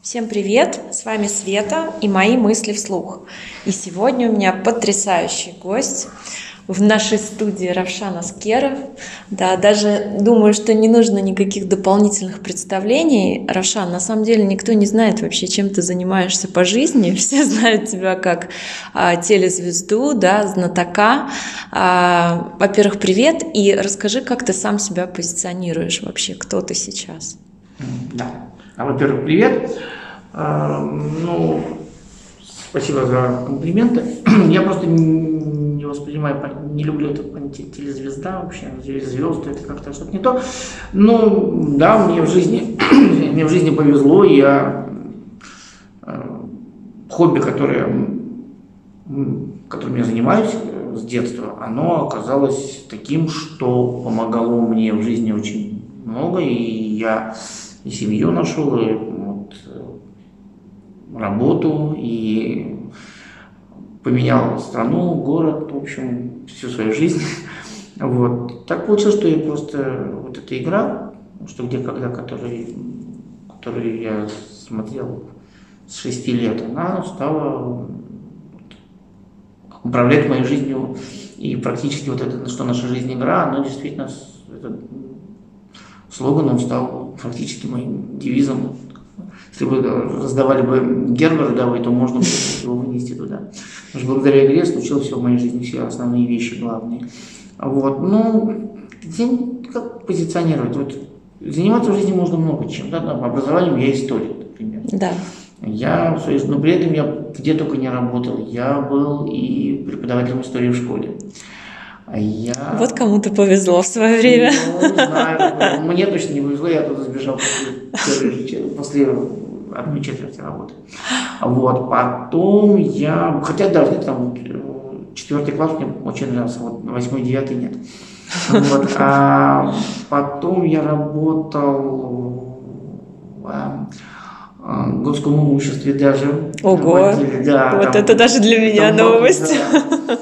Всем привет! С вами Света и мои мысли вслух. И сегодня у меня потрясающий гость в нашей студии Равшан Аскеров. Да, даже думаю, что не нужно никаких дополнительных представлений. Равшан, на самом деле никто не знает вообще, чем ты занимаешься по жизни. Все знают тебя как а, телезвезду, да, знатока. А, во-первых, привет и расскажи, как ты сам себя позиционируешь вообще, кто ты сейчас. Да. А, во-первых, привет. А, ну, спасибо за комплименты. Я просто не воспринимаю, не люблю это телезвезда вообще, звезды, это как-то что-то не то. Ну, да, мне в жизни, мне в жизни повезло, я а, хобби, которое, которым я занимаюсь э, с детства, оно оказалось таким, что помогало мне в жизни очень много, и я и семью нашел, и вот, э, работу, и поменял страну, город, в общем, всю свою жизнь. Вот. Так получилось, что я просто вот эта игра, что где когда, который, которую я смотрел с шести лет, она стала управлять моей жизнью. И практически вот это, что наша жизнь игра, она действительно, это слоган, он стал фактически моим девизом. Если бы раздавали бы Гербер давай, то можно было его вынести туда. Потому что благодаря игре случилось все в моей жизни, все основные вещи главные. Вот, ну, как позиционировать? Вот, заниматься в жизни можно много чем. Да? По образованию я историк, например. Да. Я, но при этом я где только не работал. Я был и преподавателем истории в школе. А я... Вот кому-то повезло в свое время. Ну, не знаю, мне точно не повезло, я туда сбежал после, после одной четверти работы. Вот, потом я, хотя даже там четвертый класс мне очень нравился, вот восьмой, девятый нет. Вот, а потом я работал в горском имуществе даже. Ого, да, вот там, это даже для меня новость. Да.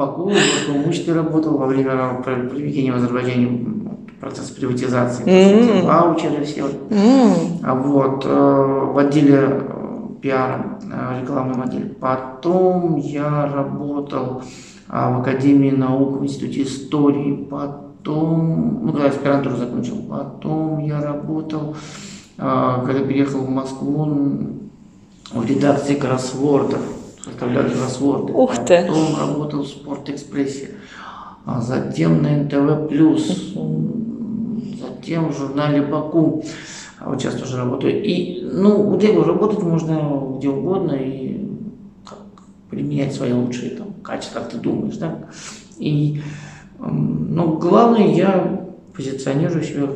Баку в имуществе работал во время проведения в Азербайджане процесс приватизации, mm-hmm. ваучеры все. Mm-hmm. Вот э, в отделе э, пиара, э, рекламном отделе. Потом я работал в Академии наук, в Институте истории. Потом, ну, когда аспирантуру закончил, потом я работал, когда переехал в Москву, в редакции кроссвордов составлял кроссворды. Ух ты! Потом работал в Спортэкспрессе, а затем на НТВ+, плюс, затем в журнале «Баку». А вот сейчас тоже работаю. И, ну, где работать можно где угодно и как, применять свои лучшие там, качества, как ты думаешь, да. И, ну, главное, я позиционирую себя,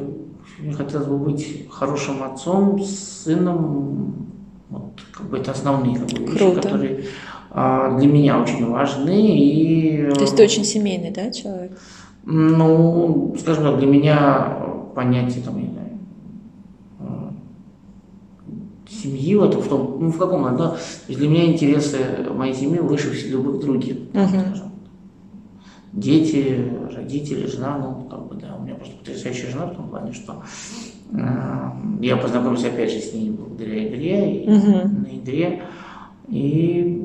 мне хотелось бы быть хорошим отцом, сыном, вот, как бы это основные как бы, вещи, которые а, для меня очень важны. И, То есть ты очень семейный, да, человек? Ну, скажем так, для меня понятие там, я знаю, а, семьи, вот в том, ну в каком, да, для меня интересы моей семьи выше любых других, uh-huh. скажем. Дети, родители, жена, ну, как бы, да, у меня просто потрясающая жена в том плане, что я познакомился опять же с ней благодаря игре, и угу. на игре. И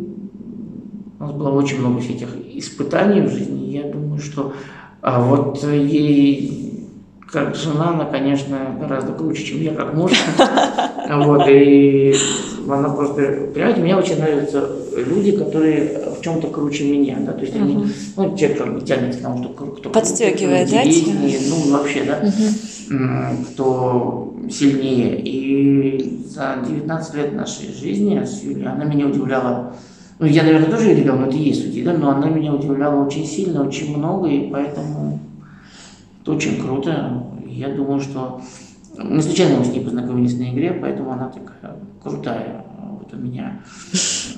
у нас было очень много всяких испытаний в жизни. Я думаю, что а вот ей как жена, она, конечно, гораздо круче, чем я как муж. Вот, и она просто, понимаете, мне очень нравятся люди, которые в чем-то круче меня, да, то есть они, uh-huh. ну, бы тянется к тому, что кто Подстегивает, да? Ну, вообще, да, uh-huh. кто сильнее. И за 19 лет нашей жизни с Юлей она меня удивляла, ну, я, наверное, тоже ее но это и есть людей, да, но она меня удивляла очень сильно, очень много, и поэтому это очень круто. Я думаю, что мы случайно мы с ней познакомились на игре, поэтому она такая крутая вот у меня.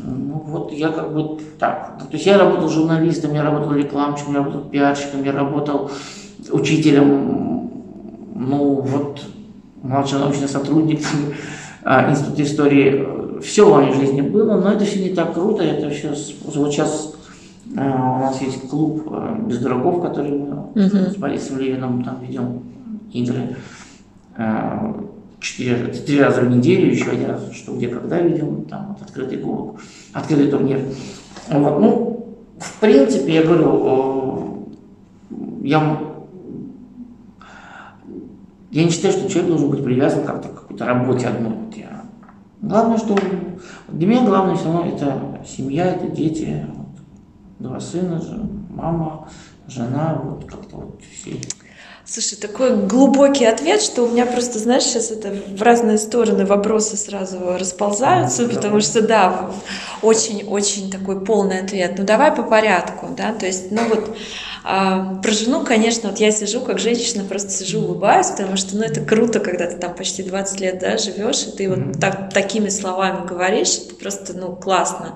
Ну вот я как бы так. То есть я работал журналистом, я работал рекламщиком, я работал пиарщиком, я работал учителем, ну вот младший научный сотрудник а, Института истории. Все в моей жизни было, но это все не так круто. Это сейчас, вот сейчас а, у нас есть клуб а, без дураков, который мы uh-huh. с Борисом Левиным там ведем игры. Четыре, четыре раза в неделю, еще один раз, что где когда видел, там вот, открытый кубок, открытый турнир. Вот, ну, в принципе, я говорю, я, я не считаю, что человек должен быть привязан как-то к какой-то работе одной. Вот я, главное, что для меня главное все равно это семья, это дети, вот, два сына, мама, жена, вот как-то вот все Слушай, такой глубокий ответ, что у меня просто, знаешь, сейчас это в разные стороны вопросы сразу расползаются, потому что, да, очень-очень такой полный ответ. Ну, давай по порядку, да, то есть, ну вот, а, про жену, конечно, вот я сижу как женщина, просто сижу, улыбаюсь, потому что, ну, это круто, когда ты там почти 20 лет, да, живешь, и ты вот так, такими словами говоришь, это просто, ну, классно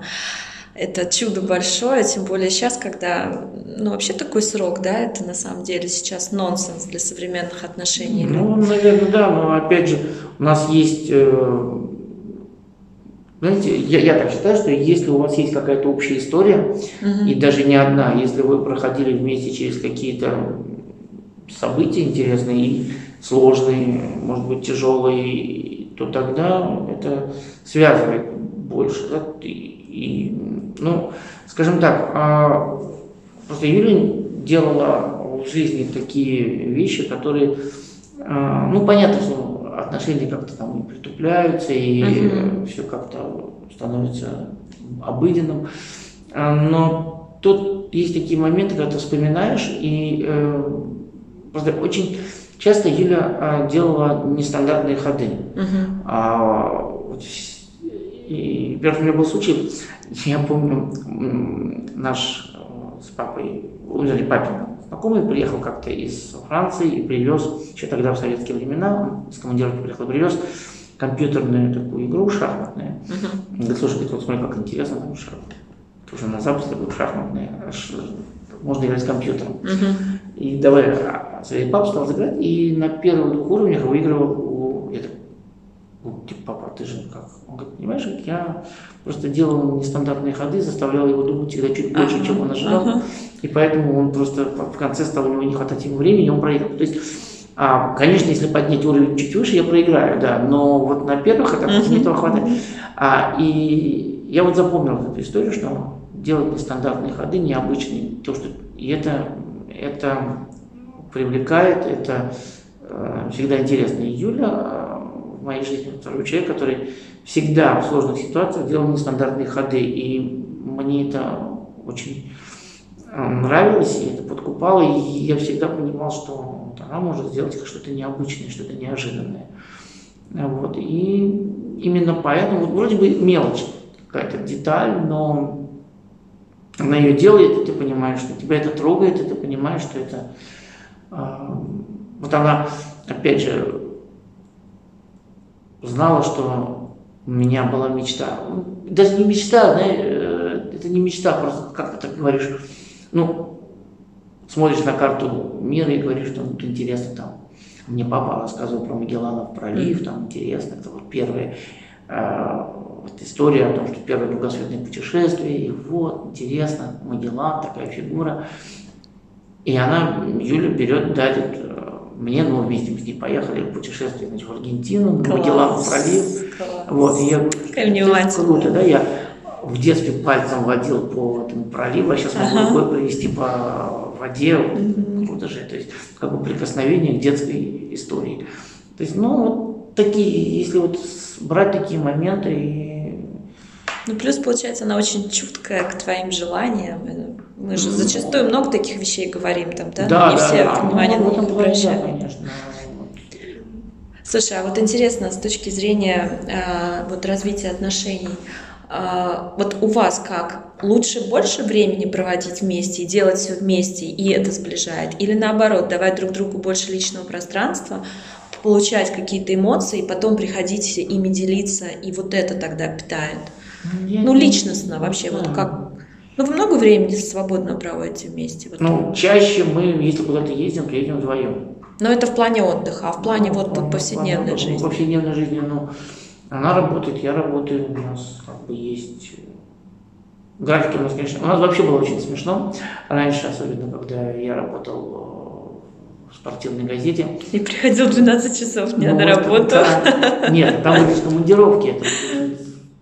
это чудо большое, тем более сейчас, когда, ну, вообще такой срок, да, это на самом деле сейчас нонсенс для современных отношений. Ну, наверное, да, но опять же, у нас есть, э, знаете, я, я так считаю, что если у вас есть какая-то общая история, угу. и даже не одна, если вы проходили вместе через какие-то события интересные и сложные, может быть, тяжелые, то тогда это связывает больше. Да? И, и, ну, скажем так, а, просто Юля делала в жизни такие вещи, которые, а, ну, понятно, что отношения как-то там притупляются, и uh-huh. все как-то становится обыденным. А, но тут есть такие моменты, когда ты вспоминаешь, и э, просто очень часто Юля делала нестандартные ходы. А, и, во-первых, у меня был случай, я помню, наш э, с папой, или папин знакомый приехал как-то из Франции и привез, еще тогда в советские времена, с командировки приехал и привез компьютерную такую игру шахматную. Uh-huh. Говорит, слушай, говорит, вот смотри, как интересно, там шах... уже на Западе будет шахматные, аж можно играть с компьютером. Uh-huh. И давай, а, а папа стал играть, и на первых двух уровнях выигрывал, я так ну, типа, папа, ты же как? Он говорит, понимаешь, я просто делал нестандартные ходы, заставлял его думать всегда чуть больше, ага, чем он ожидал. Ага. И поэтому он просто в конце стал у него не хватать ему времени, он проиграл. То есть, а, конечно, если поднять уровень чуть выше, я проиграю, да, но вот на первых этапах uh-huh. этого хватает. А, и я вот запомнил эту историю, что делать нестандартные ходы, необычные, то, что и это, это привлекает, это э, всегда интересно. И Юля моей жизни второй человек, который всегда в сложных ситуациях делал нестандартные ходы. И мне это очень э, нравилось, и это подкупало, и я всегда понимал, что вот она может сделать что-то необычное, что-то неожиданное. Вот. И именно поэтому, вот вроде бы мелочь, какая-то деталь, но она ее делает, и ты понимаешь, что тебя это трогает, и ты понимаешь, что это... Э, вот она, опять же, знала, что у меня была мечта. Даже не мечта, знаешь, э, это не мечта, просто как ты так говоришь. Ну, смотришь на карту мира и говоришь, что ну, интересно там. Мне папа рассказывал про Магелланов пролив, там интересно, это вот первая э, вот история о том, что первое кругосветное путешествие, и вот, интересно, Магеллан, такая фигура. И она, Юля берет, дарит мне, ну, вместе мы с ней поехали в путешествие значит, в Аргентину, на Магелланов пролив. Класс. Вот, и я, Какая круто, да, я в детстве пальцем водил по этому проливу, а сейчас могу ага. рукой провести по воде. Угу. Круто же, то есть как бы прикосновение к детской истории. То есть, ну, вот такие, если вот брать такие моменты и ну, плюс, получается, она очень чуткая к твоим желаниям. Мы же зачастую много таких вещей говорим там, да? Да, Не да, все да. внимание ну, на них обращают. Да, конечно. Слушай, а вот интересно, с точки зрения э, вот развития отношений, э, вот у вас как? Лучше больше времени проводить вместе и делать все вместе, и это сближает? Или наоборот, давать друг другу больше личного пространства, получать какие-то эмоции, и потом приходить ими делиться, и вот это тогда питает? Я ну, личностно вообще, да. вот как... Ну, вы много времени свободно проводите вместе? Вот ну, чаще мы, если куда-то ездим, то едем вдвоем. Но это в плане отдыха, а в плане ну, вот в повседневной плане, жизни? Повседневной жизни, ну, она работает, я работаю, у нас как бы есть графики у нас, конечно, у нас вообще было очень смешно раньше, особенно когда я работал в спортивной газете. И приходил 12 часов не ну, на работу. Да. Нет, там были командировки, это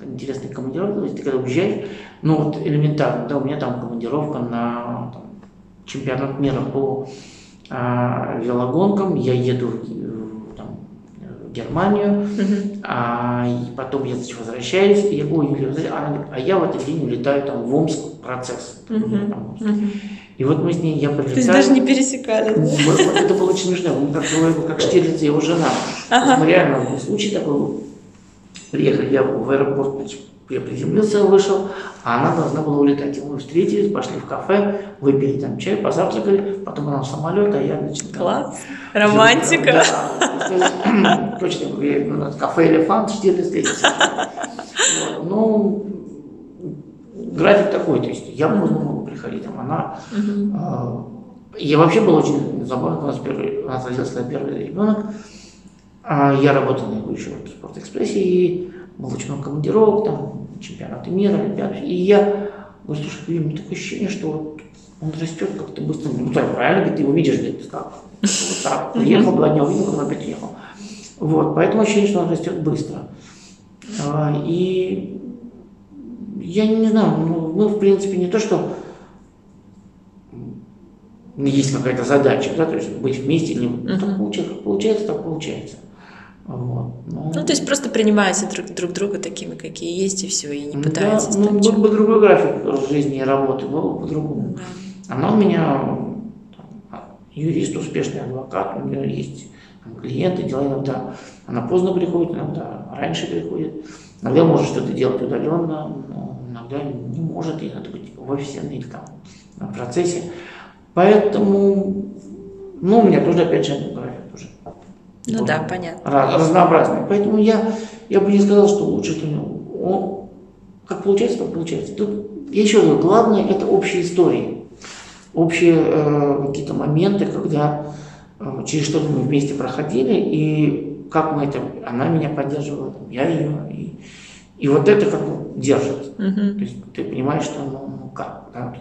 интересные командировки, то есть ты когда уезжаешь, ну вот элементарно, да, у меня там командировка на там, чемпионат мира по а, велогонкам, я еду в, там, в Германию, а, и потом я значит, возвращаюсь, и я говорю, Юлия, а, а я в этот день улетаю там в Омск процесс. Там. И вот мы с ней, я прилетаю. То есть даже не пересекались. Вот, вот это было очень смешно. Мы как, как Штирлиц и его жена. Ага. Мы реально случай такой. Приехали я в аэропорт, я приземлился, вышел, а она должна была улетать. И мы встретились, пошли в кафе, выпили там чай, позавтракали, потом она в самолет, а я, значит... Класс, там, романтика. Да, точно, ну, кафе «Элефант», встретился. Вот, ну, график такой, то есть я поздно могу приходить, там она... Э, я вообще был очень забавно, у нас, первый, у нас родился первый ребенок, а я работал на еще в Спортэкспрессе, и было очень много командировок, там, чемпионаты мира, олимпиады. И я говорю, слушай, у меня такое ощущение, что вот он растет как-то быстро. Ну, так, правильно, ты его видишь, говорит, как? Вот так, приехал, два дня увидел, потом опять ехал. Вот, поэтому ощущение, что он растет быстро. А, и я не знаю, ну, мы, в принципе, не то, что есть какая-то задача, да, то есть быть вместе, или uh-huh. так получается, получается, так получается. Вот. Ну, ну, то есть просто принимаете друг, друг друга такими, какие есть, и все, и не пытаетесь. Да, ну, был бы другой график жизни и работы, было бы по-другому. Да. Она у меня там, юрист, успешный адвокат, у нее есть там, клиенты, дела иногда. Она поздно приходит, иногда раньше приходит. Иногда может что-то делать удаленно, но иногда не может, и надо быть в офисе или там на процессе. Поэтому, ну, у меня тоже, опять же, график тоже. Ну вот, да, понятно. Разнообразный. Поэтому я, я бы не сказал, что лучше это он, как получается, так получается. Тут, я еще говорю, главное это общие истории, общие э, какие-то моменты, когда э, через что-то мы вместе проходили, и как мы это, она меня поддерживала, я ее, и, и вот это как бы держит. Uh-huh. То есть ты понимаешь, что ну, ну как, да,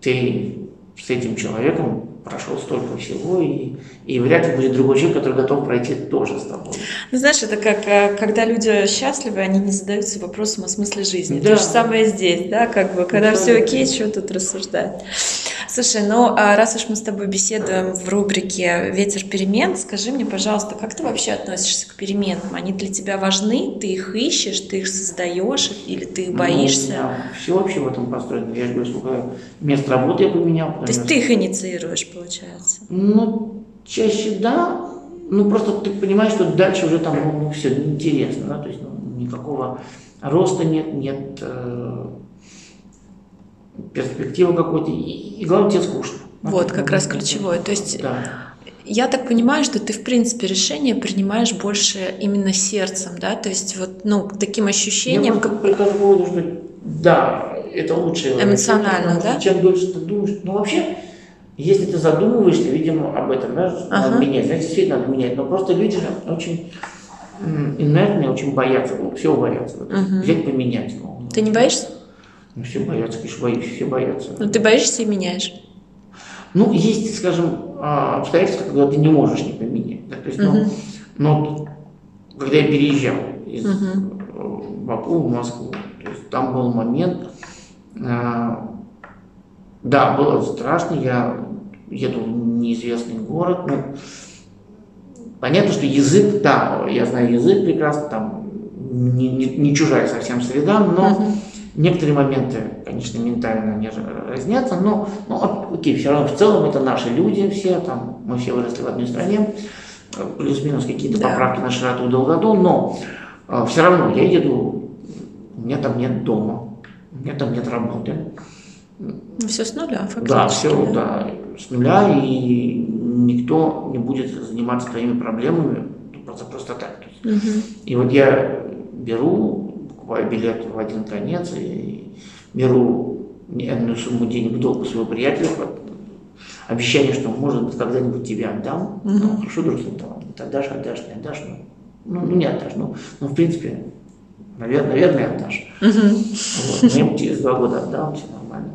ты с этим человеком прошел столько всего, и, и вряд ли будет другой человек, который готов пройти тоже с тобой. Ну, знаешь, это как, э, когда люди счастливы, они не задаются вопросом о смысле жизни. Да. То же самое здесь, да, как бы, когда да, все окей, что тут рассуждать. Слушай, ну, а раз уж мы с тобой беседуем в рубрике «Ветер перемен», скажи мне, пожалуйста, как ты вообще относишься к переменам? Они для тебя важны? Ты их ищешь, ты их создаешь или ты их ну, боишься? Ну, да, все вообще в этом построено. Я же говорю, сколько мест работы я поменял. То есть ты их инициируешь, получается? Ну, чаще да, ну просто ты понимаешь, что дальше уже там ну, все неинтересно, да, то есть ну, никакого роста нет, нет э, перспективы какой-то, и, и главное тебе скучно. Вот, как раз ключевое. То есть да. я так понимаю, что ты в принципе решение принимаешь больше именно сердцем, да, то есть вот ну таким ощущением. Я как выводу, что да, это лучше. Эмоционально, да? Чем дольше ты думаешь, ну вообще если ты задумываешься, видимо, об этом, да, ага. надо менять, значит, действительно надо менять. Но просто люди очень инертные, очень боятся, ну, все боятся. Вот. Взять, поменять. Ну, ты не боишься? Ну, все боятся, конечно, боюсь, все боятся. Ну, ты боишься и меняешь? Ну, есть, скажем, а, обстоятельства, когда ты не можешь не поменять. Да? То есть, угу. ну, ну, когда я переезжал из угу. Баку в Москву, то есть, там был момент, а, да, было страшно, я еду в неизвестный город. Ну, понятно, что язык, да, я знаю язык прекрасно, там не, не, не чужая совсем среда, но uh-huh. Некоторые моменты, конечно, ментально они разнятся, но, но окей, все равно в целом это наши люди все, там мы все выросли в одной стране, плюс-минус какие-то да. поправки на широту и долготу, но э, все равно я еду, у меня там нет дома, у меня там нет работы. Ну, все с нуля, фактически. Да, все, да, с нуля, и никто не будет заниматься твоими проблемами ну, просто, просто так. Угу. И вот я беру, билет в один конец и беру энную сумму денег в долг у своего приятеля, обещание, что, может быть, когда-нибудь тебе отдам. Угу. Ну, хорошо, друг, там, отдашь, отдашь, не отдашь, ну, ну, ну не отдашь, ну, ну в принципе, наверное, наверное отдашь. Угу. Вот, но я через два года отдам, все нормально.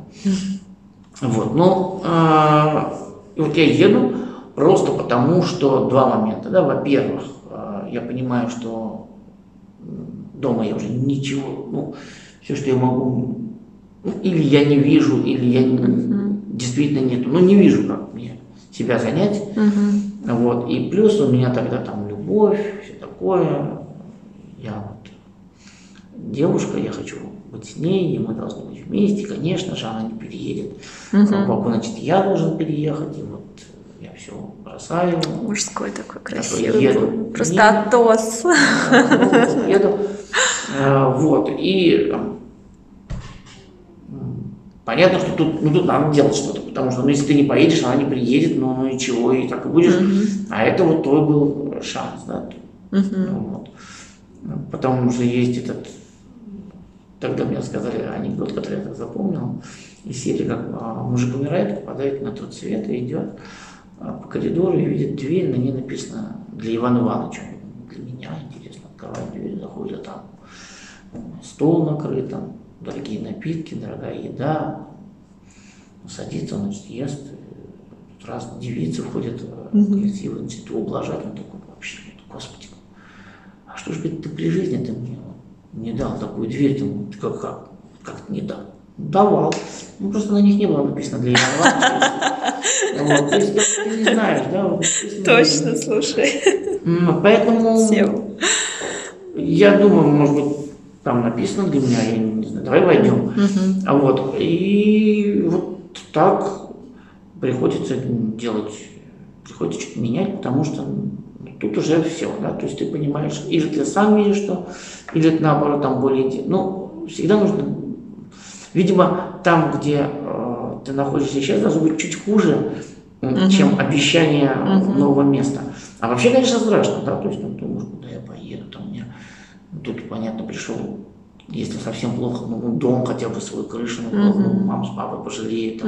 Вот, ну, а, вот я еду, Просто потому, что два момента. Да? Во-первых, э, я понимаю, что дома я уже ничего, ну, все, что я могу, ну, или я не вижу, или я uh-huh. действительно нету, ну, не вижу, как мне себя занять. Uh-huh. Вот. И плюс у меня тогда там любовь, все такое. Я вот девушка, я хочу быть с ней, и мы должны быть вместе. Конечно же, она не переедет. Uh-huh. Слава значит, я должен переехать, и вот я все бросаю. Мужской такой красивый. Еду. Просто еду. Атос. Еду. Э, вот. И понятно, что тут, ну, тут надо делать что-то, потому что ну, если ты не поедешь, она не приедет, ну, ну и чего, и так и будешь. Uh-huh. А это вот твой был шанс, да. Uh-huh. Вот. Потом уже есть этот Тогда мне сказали анекдот, который я так запомнил, из серии, как а, мужик умирает, попадает на тот свет и идет а, по коридору и видит дверь, на ней написано для Ивана Ивановича. Для меня интересно, открывает дверь, заходит, а там стол накрыт, там дорогие напитки, дорогая еда. Садится, значит, ест. Тут раз девицы входят mm красивые, значит, его ублажать, он такой, вообще, господи, а что ж, говорит, ты при жизни ты мне не дал такую дверь, ты, как, как, как не дал? Давал. Ну, просто на них не было написано для Ивана Вот, то есть ты не знаешь, да? Точно, слушай. Поэтому я думаю, может быть, там написано для меня, я не знаю, давай войдем. Угу. А вот, и вот так приходится делать, приходится что-то менять, потому что тут уже все, да, то есть ты понимаешь, или ты сам видишь, что, или наоборот там более, ну, всегда нужно, видимо, там, где э, ты находишься сейчас, должно быть чуть хуже, uh чем обещание uh нового места. А вообще, конечно, страшно, да, то есть, ну, думаешь, куда я поеду, там у меня, тут, понятно, пришел если совсем плохо, ну, дом хотя бы свою крышу, ну, ну, мама с папой пожалеет.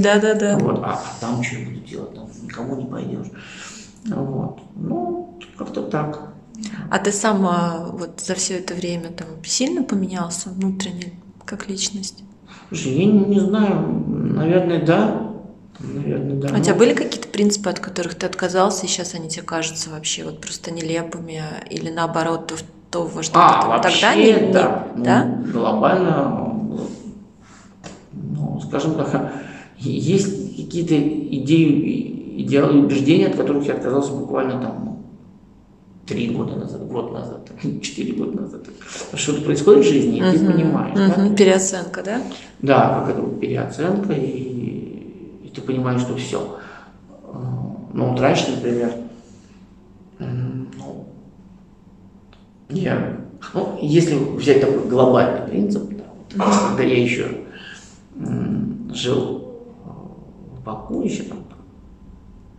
Да, да, да. Вот, а, а там что я буду делать? Там никому не пойдешь. Вот. Ну, как-то так. А ты сам а, вот за все это время там сильно поменялся внутренне, как личность? Слушай, я не, не знаю, наверное, да. Наверное, да. А у тебя были какие-то принципы, от которых ты отказался, и сейчас они тебе кажутся вообще вот просто нелепыми, или наоборот, то, то во что а, ты вообще, тогда не, да. Не, да? Ну, глобально, ну, скажем так, есть какие-то идеи идеалы убеждения, от которых я отказался буквально там три года назад, год назад, четыре года назад. Что-то происходит в жизни, и uh-huh, ты понимаешь. Uh-huh. Да? Переоценка, да? Да, как это переоценка, и, и ты понимаешь, что все. Ну, вот раньше, например, ну, я, ну, если взять такой глобальный принцип, да, вот, когда я еще жил в Баку, еще там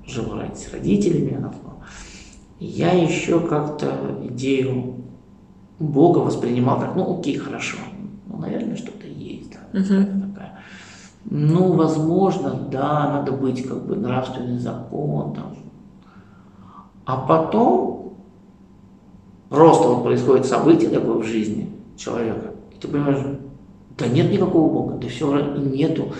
жил с родителями, я еще как-то идею Бога воспринимал как, ну окей, хорошо, ну, наверное, что-то есть, да, uh-huh. такая. Ну, возможно, да, надо быть как бы нравственный закон там. А потом просто вот происходит событие такое в жизни человека, и ты понимаешь, да нет никакого Бога, да все нету.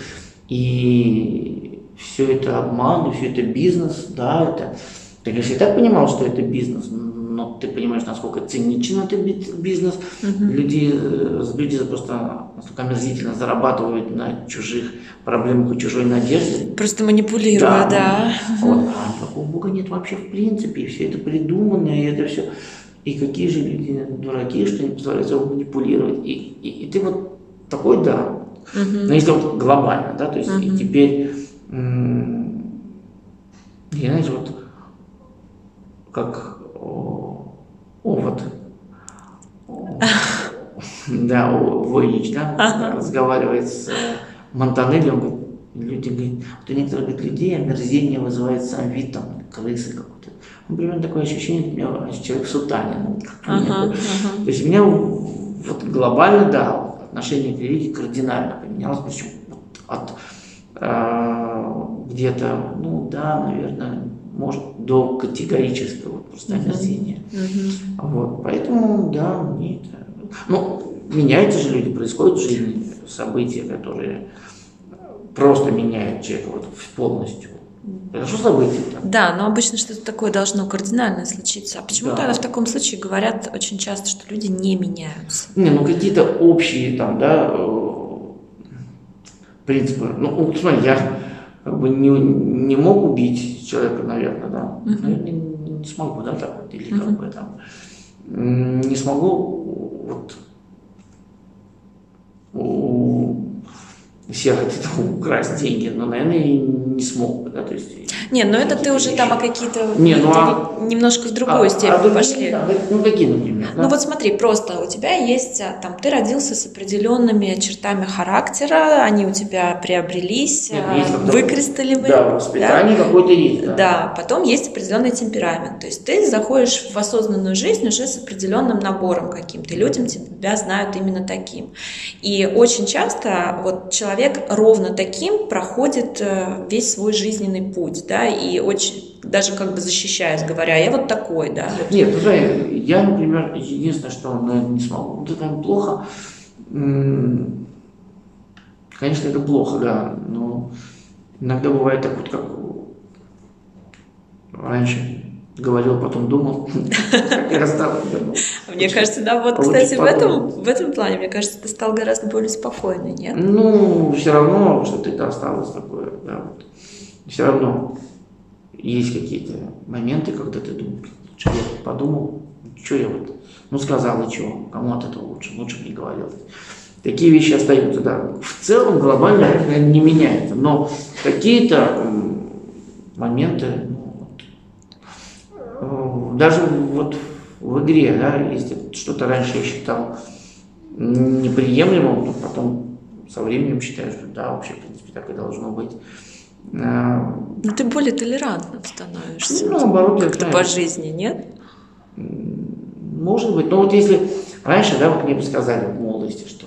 И все это обман, все это бизнес, да, это... Ты, конечно, и так понимал, что это бизнес, но ты понимаешь, насколько циничен этот бизнес. Угу. Люди, э, люди просто настолько омерзительно зарабатывают на чужих проблемах и чужой надежде. Просто манипулируя, да. да. Вот. А никакого Бога нет вообще в принципе, и все это придумано, и это все... И какие же люди дураки, что они позволяют его манипулировать. И, и, и ты вот такой, да. Угу. Но если вот глобально, да, то есть угу. и теперь и знаете, вот как овод, да, Войнич, да, разговаривает с Монтанелли, он говорит, люди говорят, вот у некоторых людей омерзение вызывает сам вид там крысы какой-то. Примерно такое ощущение, у меня человек в сутане. Ну, ага, ага. То есть у меня вот глобально, да, отношение к религии кардинально поменялось, причем от э, где-то, ну да, наверное, может до категорического вот, просто омерзения. Uh-huh. Вот, поэтому, да, мне это... Ну, меняются же люди, происходят в жизни события, которые просто меняют человека вот полностью. Это что событие? Да, но обычно что-то такое должно кардинально случиться. А почему Да. тогда в таком случае говорят очень часто, что люди не меняются? Не, ну какие-то общие там, да, э, принципы. Ну, вот смотри, я как бы не, не мог убить человека, наверное, да. Мгм. Наверное, не, не смогу, да, так вот, или как Мгм. бы там. Не смогу вот у всех это, украсть деньги, но, наверное, не смог бы, да, то есть... Не, ну это ты уже там о вещи. какие-то Не, ну а- не- немножко в другую А- степень а другие, пошли. да, ну какие, например? да? Ну вот смотри, просто у тебя есть, а, там, ты родился с определенными чертами характера, они у тебя приобрелись, Нет, а, есть выкристалливали. Да, воспитание какое-то есть, да. Да, потом есть определенный темперамент. То есть ты заходишь в осознанную жизнь уже с определенным набором каким-то. Людям тебя знают именно таким. И очень часто вот человек ровно таким проходит э, весь свой жизненный путь, да, и очень даже как бы защищаясь, говоря, я вот такой, да. Нет, ну, я, например, единственное, что наверное, не смогу. Вот это плохо. Конечно, это плохо, да, но иногда бывает так вот, как раньше говорил, потом думал, как я стал вернул. Мне кажется, да, вот, кстати, в этом, в этом плане, мне кажется, ты стал гораздо более спокойный, нет? Ну, все равно что-то осталось такое, да, вот. Все равно есть какие-то моменты, когда ты думаешь, что я подумал, что я вот, ну сказал и что, кому от этого лучше, лучше не говорил. Такие вещи остаются, да. В целом глобально это наверное, не меняется, но какие-то моменты, ну, даже вот в игре, да, если что-то раньше я считал неприемлемым, то потом со временем считаю, что да, вообще, в принципе, так и должно быть. Э, Ну, ты более толерантным становишься. Ну, наоборот, как-то по жизни, нет? Может быть, но вот если раньше, да, вот мне бы сказали в молодости, что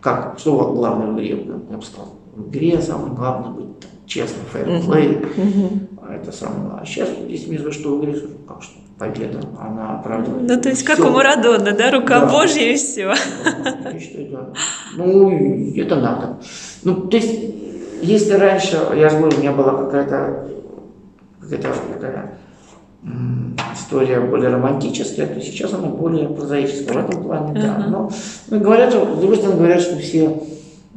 как, что главное в игре, я бы сказал, в игре самое главное быть там, честным, фэрплей, это самое главное. А сейчас, если мне скажут, что скажу, как что, победа, она оправдывает. Ну, то есть, как всё. у Марадона, да, рука Да. Божья и все. Я считаю, да. Ну, это надо. Ну, то есть, если раньше, я же говорю, у меня была какая-то какая-то такая история более романтическая, то сейчас она более прозаическая в этом плане, да. Но ну, говорят, с другой стороны, говорят, что все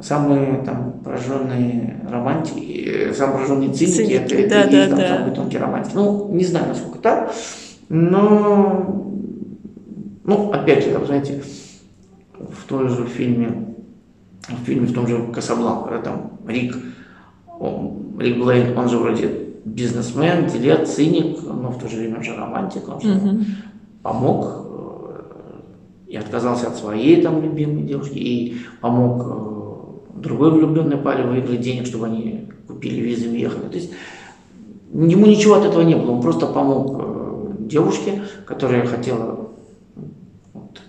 самые там пораженные романтики, э, самые пораженные циники, Циники, это, это да, и да, есть там да. самые тонкие романтики. Ну, не знаю, насколько так, но, ну, опять же, там, знаете, в том же фильме, в фильме в том же Касабланка, там Рик, он- Рик Блейн, он же вроде бизнесмен, делец, циник, но в то же время же романтик, он же Мгм. помог э, и отказался от своей там любимой девушки, и помог э, другой влюбленной паре выиграть денег, чтобы они купили визы и уехали. То есть ему ничего от этого не было, он просто помог э, девушке, которая хотела вот,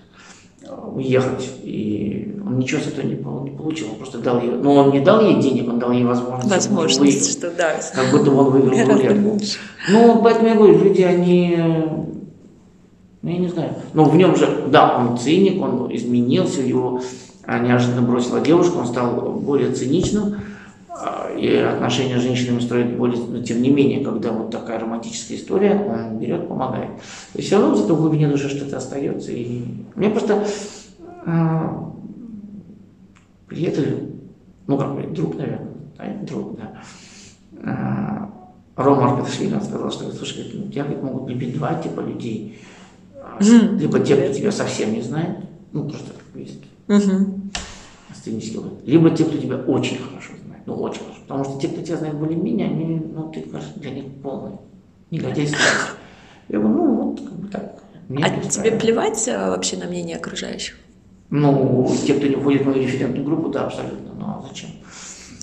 уехать, и он ничего с этого не, пол- не получил, он просто дал ей, ну он не дал ей денег, он дал ей возможность, Возможность, выиграть. что да. как будто он выиграл рулетку. Ну, поэтому я говорю, люди, они, ну, я не знаю, но в нем же, да, он циник, он изменился, его неожиданно бросила девушка, он стал более циничным, а, и отношения с женщинами строит более, но тем не менее, когда вот такая романтическая история, он берет, помогает. Есть все равно где-то в глубине души что-то остается, и мне просто а, приятель, ну, как бы, друг, наверное, да, друг, да, а, Рома Аркадашвили, он сказал, что, слушай, говорит, ну, тебя говорит, могут любить два типа людей. А. Либо те, кто тебя совсем не знает, ну, просто как есть. Сценический опыт, либо те, кто тебя очень хорошо знает, ну, очень хорошо. Потому что те, кто тебя знает более-менее, они, ну, ты, кажется, для них полный негодяй. Я говорю, ну, вот, как бы так. Мне А тебе плевать а, вообще на мнение окружающих? Ну, те, кто не входит в мою референтную группу, да, абсолютно. Ну, а зачем?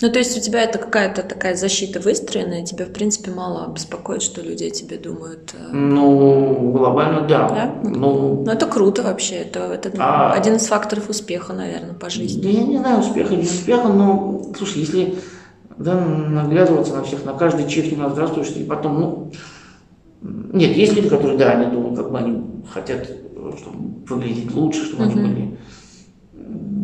Ну, то есть у тебя это какая-то такая защита выстроенная, тебя, в принципе, мало беспокоит, что люди о тебе думают. э. Ну, глобально, да. Да? Ну, Ну, это круто вообще, это, это А- один из факторов успеха, наверное, по жизни. Да я не знаю, успеха или не успеха, но, слушай, если да, наглядываться на всех, на каждый чих не на здравствуешь, и потом, ну, нет, есть люди, которые, да, они думают, как бы они хотят, чтобы выглядеть лучше, чтобы они Мгм. были,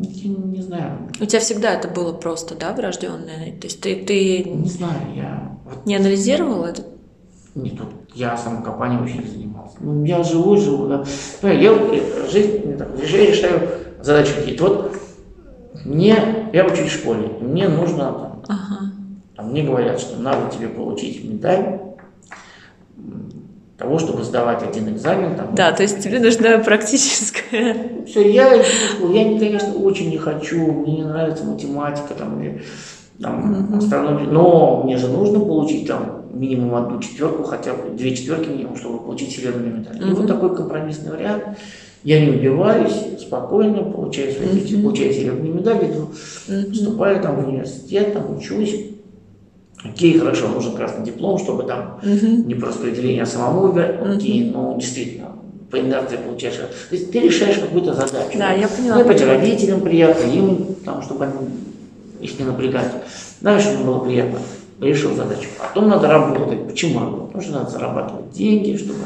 Я не знаю. У тебя всегда это было просто, да, врожденное? То есть ты, ты Не знаю, я... Вот, не анализировал это? нет, вот я самокопанием не занимался. Ну, я живу, живу, да. Ну, я э, жизнь, не так, я решаю задачи какие-то. Вот мне, я учусь в школе, мне нужно там, Ага. там, мне говорят, что надо тебе получить медаль того, чтобы сдавать один экзамен. Там, Да, то есть тебе нужна практическая. Все, я, я, конечно, очень не хочу, мне не нравится математика, там, или, там, астрономия, но мне же нужно получить там минимум одну четверку, хотя бы две четверки минимум, чтобы получить серебряную медаль. И вот такой компромиссный вариант. Я не убиваюсь, спокойно получаю свои получаю серебряную медаль, иду, Мгм. поступаю там в университет, там учусь. Окей, хорошо, нужен красный диплом, чтобы там Мгм. не по распределению, а самому выбирать. Окей, ну действительно, по инерции получаешь. То есть ты решаешь какую-то задачу. Да, я поняла. Ну, опять родителям приятно, им, там, чтобы они их не напрягать. Знаешь, им было приятно. Решил задачу. Потом надо работать. Почему работать? Потому что надо зарабатывать деньги, чтобы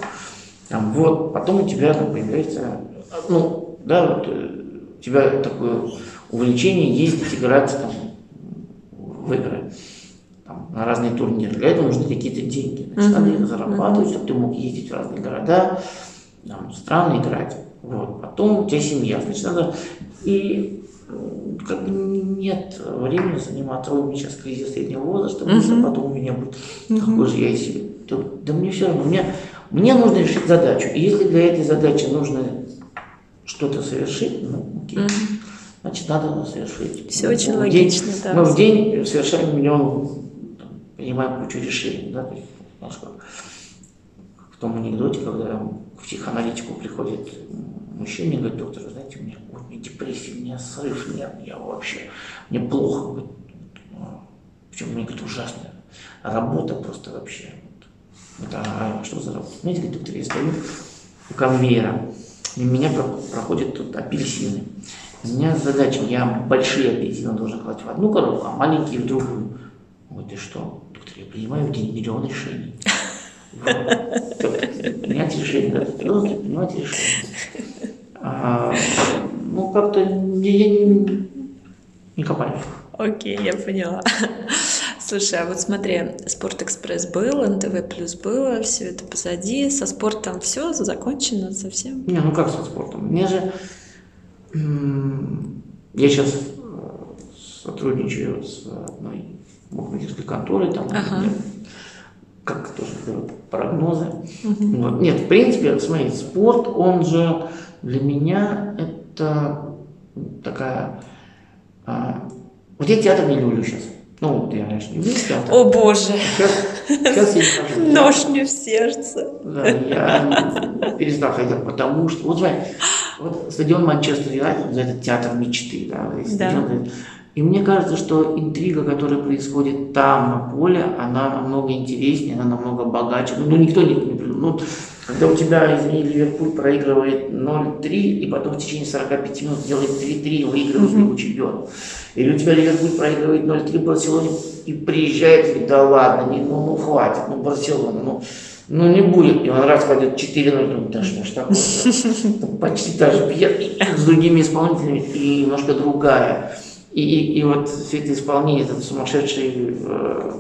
там, вот, потом у тебя там появляется, ну, да, вот, э, у тебя такое увлечение ездить, играть там, в игры, на разные турниры. Для этого нужны какие-то деньги. Значит, надо их зарабатывать, чтобы ты мог ездить в разные города, там, страны играть. Вот. Потом у тебя семья, значит, надо... И м, как бы нет времени заниматься, у меня сейчас кризис среднего возраста, а потом у меня будет, какой же я себя. Да, да мне все равно, мне, мне нужно решить задачу. И если для этой задачи нужно что-то совершить, ну, окей, значит, надо совершить. Всё Мы очень в день- логично, да. Мы в день совершаем миллион, принимаем кучу решений, да, знаешь, как в том анекдоте, когда к психоаналитику приходит мужчина и говорит, доктор, вы знаете, у меня, у меня депрессия, у меня срыв нет, я вообще, мне плохо. Говорит, «Ну, Причем мне, говорит, ужасно. Работа просто вообще. Вот. А что за работа? Знаете, говорит, доктор, я стою у конвейера, и меня про- проходят тут апельсины. У меня задача, я большие апельсины должен класть в одну коробку, а маленькие в другую. Говорит, ты что, доктор, я принимаю в день миллион решений. Вот. Принять решение, должен принимать решение. А, ну, как-то я не, копаюсь. Окей, я поняла. Слушай, а вот смотри, Спортэкспресс был, НТВ Плюс было, все это позади, со спортом все закончено совсем. Не, ну как со спортом? Мне же... Я сейчас сотрудничаю с одной букмекерской конторой, там Ага. как тоже дают прогнозы. Мгм. Вот. Нет, в принципе, смотри, спорт, он же для меня это такая... а, вот я театр не люблю сейчас. Ну, вот я не любил театр. О боже, Сейчас, сейчас я не нож мне в сердце. Да, я перестал ходить, потому что, вот смотри, вот стадион Манчестер Юнайтед, это театр мечты, да, стадион, и мне кажется, что интрига, которая происходит там, на поле, она намного интереснее, она намного богаче. Ну, никто не, не. Ну, когда у тебя, извини, Ливерпуль проигрывает 0-3, и потом в течение 45 минут делает 3-3 и выигрывает Лигу чемпионов. Или у тебя Ливерпуль проигрывает 0-3 в Барселоне и приезжает, и да ладно, не, ну, ну хватит, ну Барселона, ну, ну не будет. И он раз пойдет 4-0, думаю, да что ж такое Почти та же пьеса, с другими исполнителями и немножко другая. И, и, вот все это исполнение, этот сумасшедший э,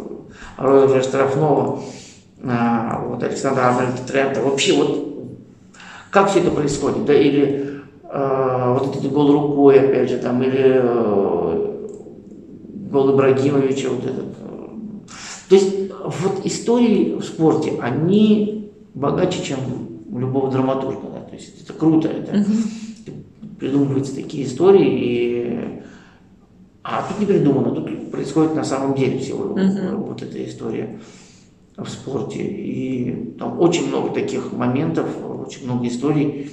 розыгрыш штрафного, а, вот, Александра Арнольда Трента, вообще вот как все это происходит, да, или э, вот этот гол рукой, опять же, там, или э, гол Ибрагимовича, вот этот. э. То есть вот истории в спорте, они богаче, чем у любого драматурга, да, то есть это круто, это придумываются такие истории, и... а тут не придумано, тут происходит на самом деле всего Мгм. вот эта история в спорте. И там очень много таких моментов, очень много историй.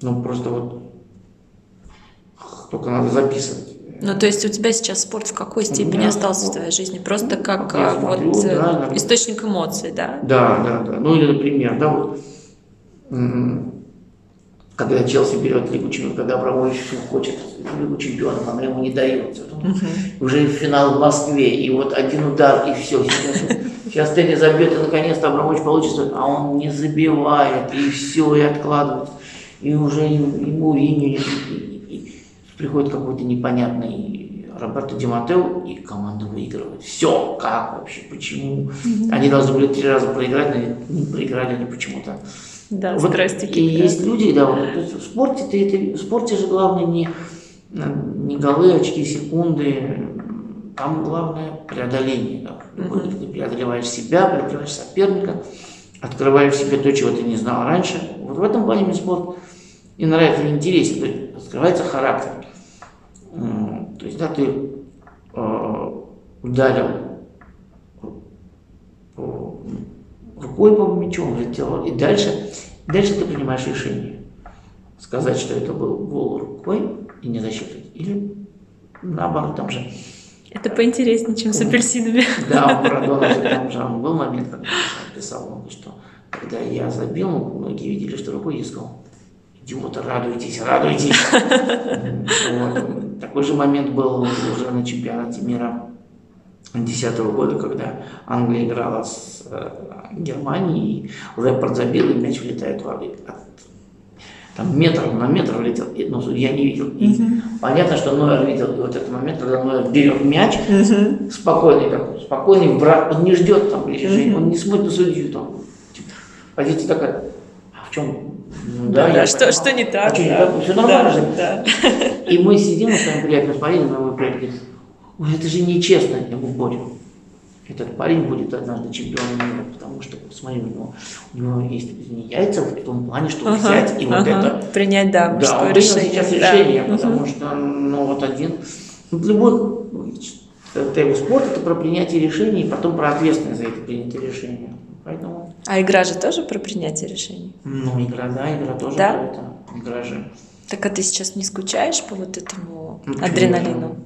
Ну, просто вот только надо записывать. Ну, то есть у тебя сейчас спорт в какой степени остался в спорт- твоей жизни? Просто как Я а, смотрю, вот э, да, да. источник эмоций, да? Да, да, да. Ну или, например, да, вот, когда Челси берет Лигу Чемпионов, когда Абрамович хочет Лигу Чемпионов, она ему не дается. Уже финал в Москве, и вот один удар, и все. Сейчас, сейчас забьет, и наконец-то Абрамович получится, а он не забивает, и все, и откладывает. И уже и, и Мourinho, и, и- приходит какой-то непонятный Роберто Диматео, и команда выигрывает. Все, как вообще, почему? Они должны были три раза проиграть, но не проиграли они почему-то. Да, Вот страстики. и есть люди, да, вот, в спорте, ты, это- в спорте же главное не, не голы, очки, секунды, там главное преодоление. Да. Любой, Ты преодолеваешь себя, преодолеваешь соперника, открываешь себе то, чего ты не знал раньше. Вот в этом плане мне спорт и нравится, и интересен. То есть открывается характер. То есть, да, ты э, ударил рукой по мячу, он влетел, и дальше, дальше ты принимаешь решение. Сказать, что это был гол рукой и не засчитывать. Или наоборот, там же Это поинтереснее, чем с апельсинами. да, у Марадона же там же был момент, когда он писал, что когда я забил, многие видели, что рукой я сказал, идиоты, радуйтесь, радуйтесь. Такой же момент был уже на чемпионате мира 2010 года, когда Англия играла с э, Германией, Лепард забил, и мяч влетает в воды. Там метр на метр влетел, и, ну, я не видел. И понятно, что Нойер видел и вот этот момент, когда Нойер берет мяч, спокойный такой, спокойный брат, он не ждет там решения, он не смотрит на судью там. Типа, позиция такая, а в чем? Ну, Да, я что, понимал. что не так? А что не да. так? Все нормально Да, же. да. И мы сидим, мы с моим приятелем смотрели, но мой приятель говорит, ой, это же нечестно. Я говорю, Боря, этот парень будет однажды чемпионом мира, потому что, посмотри, у него, у него есть не яйца в том плане, чтобы Ага, взять и вот ага. это Принять, да, да, он решение. сейчас да. решение, Мгм. потому что, ну, вот один, любой, его спорт, это про принятие решений, и потом про ответственность за это принятие решения. Поэтому, А игра же тоже про принятие решений. ну, игра, да, игра тоже Да? про это, игра же. Так а ты сейчас не скучаешь по вот этому Ну, адреналину?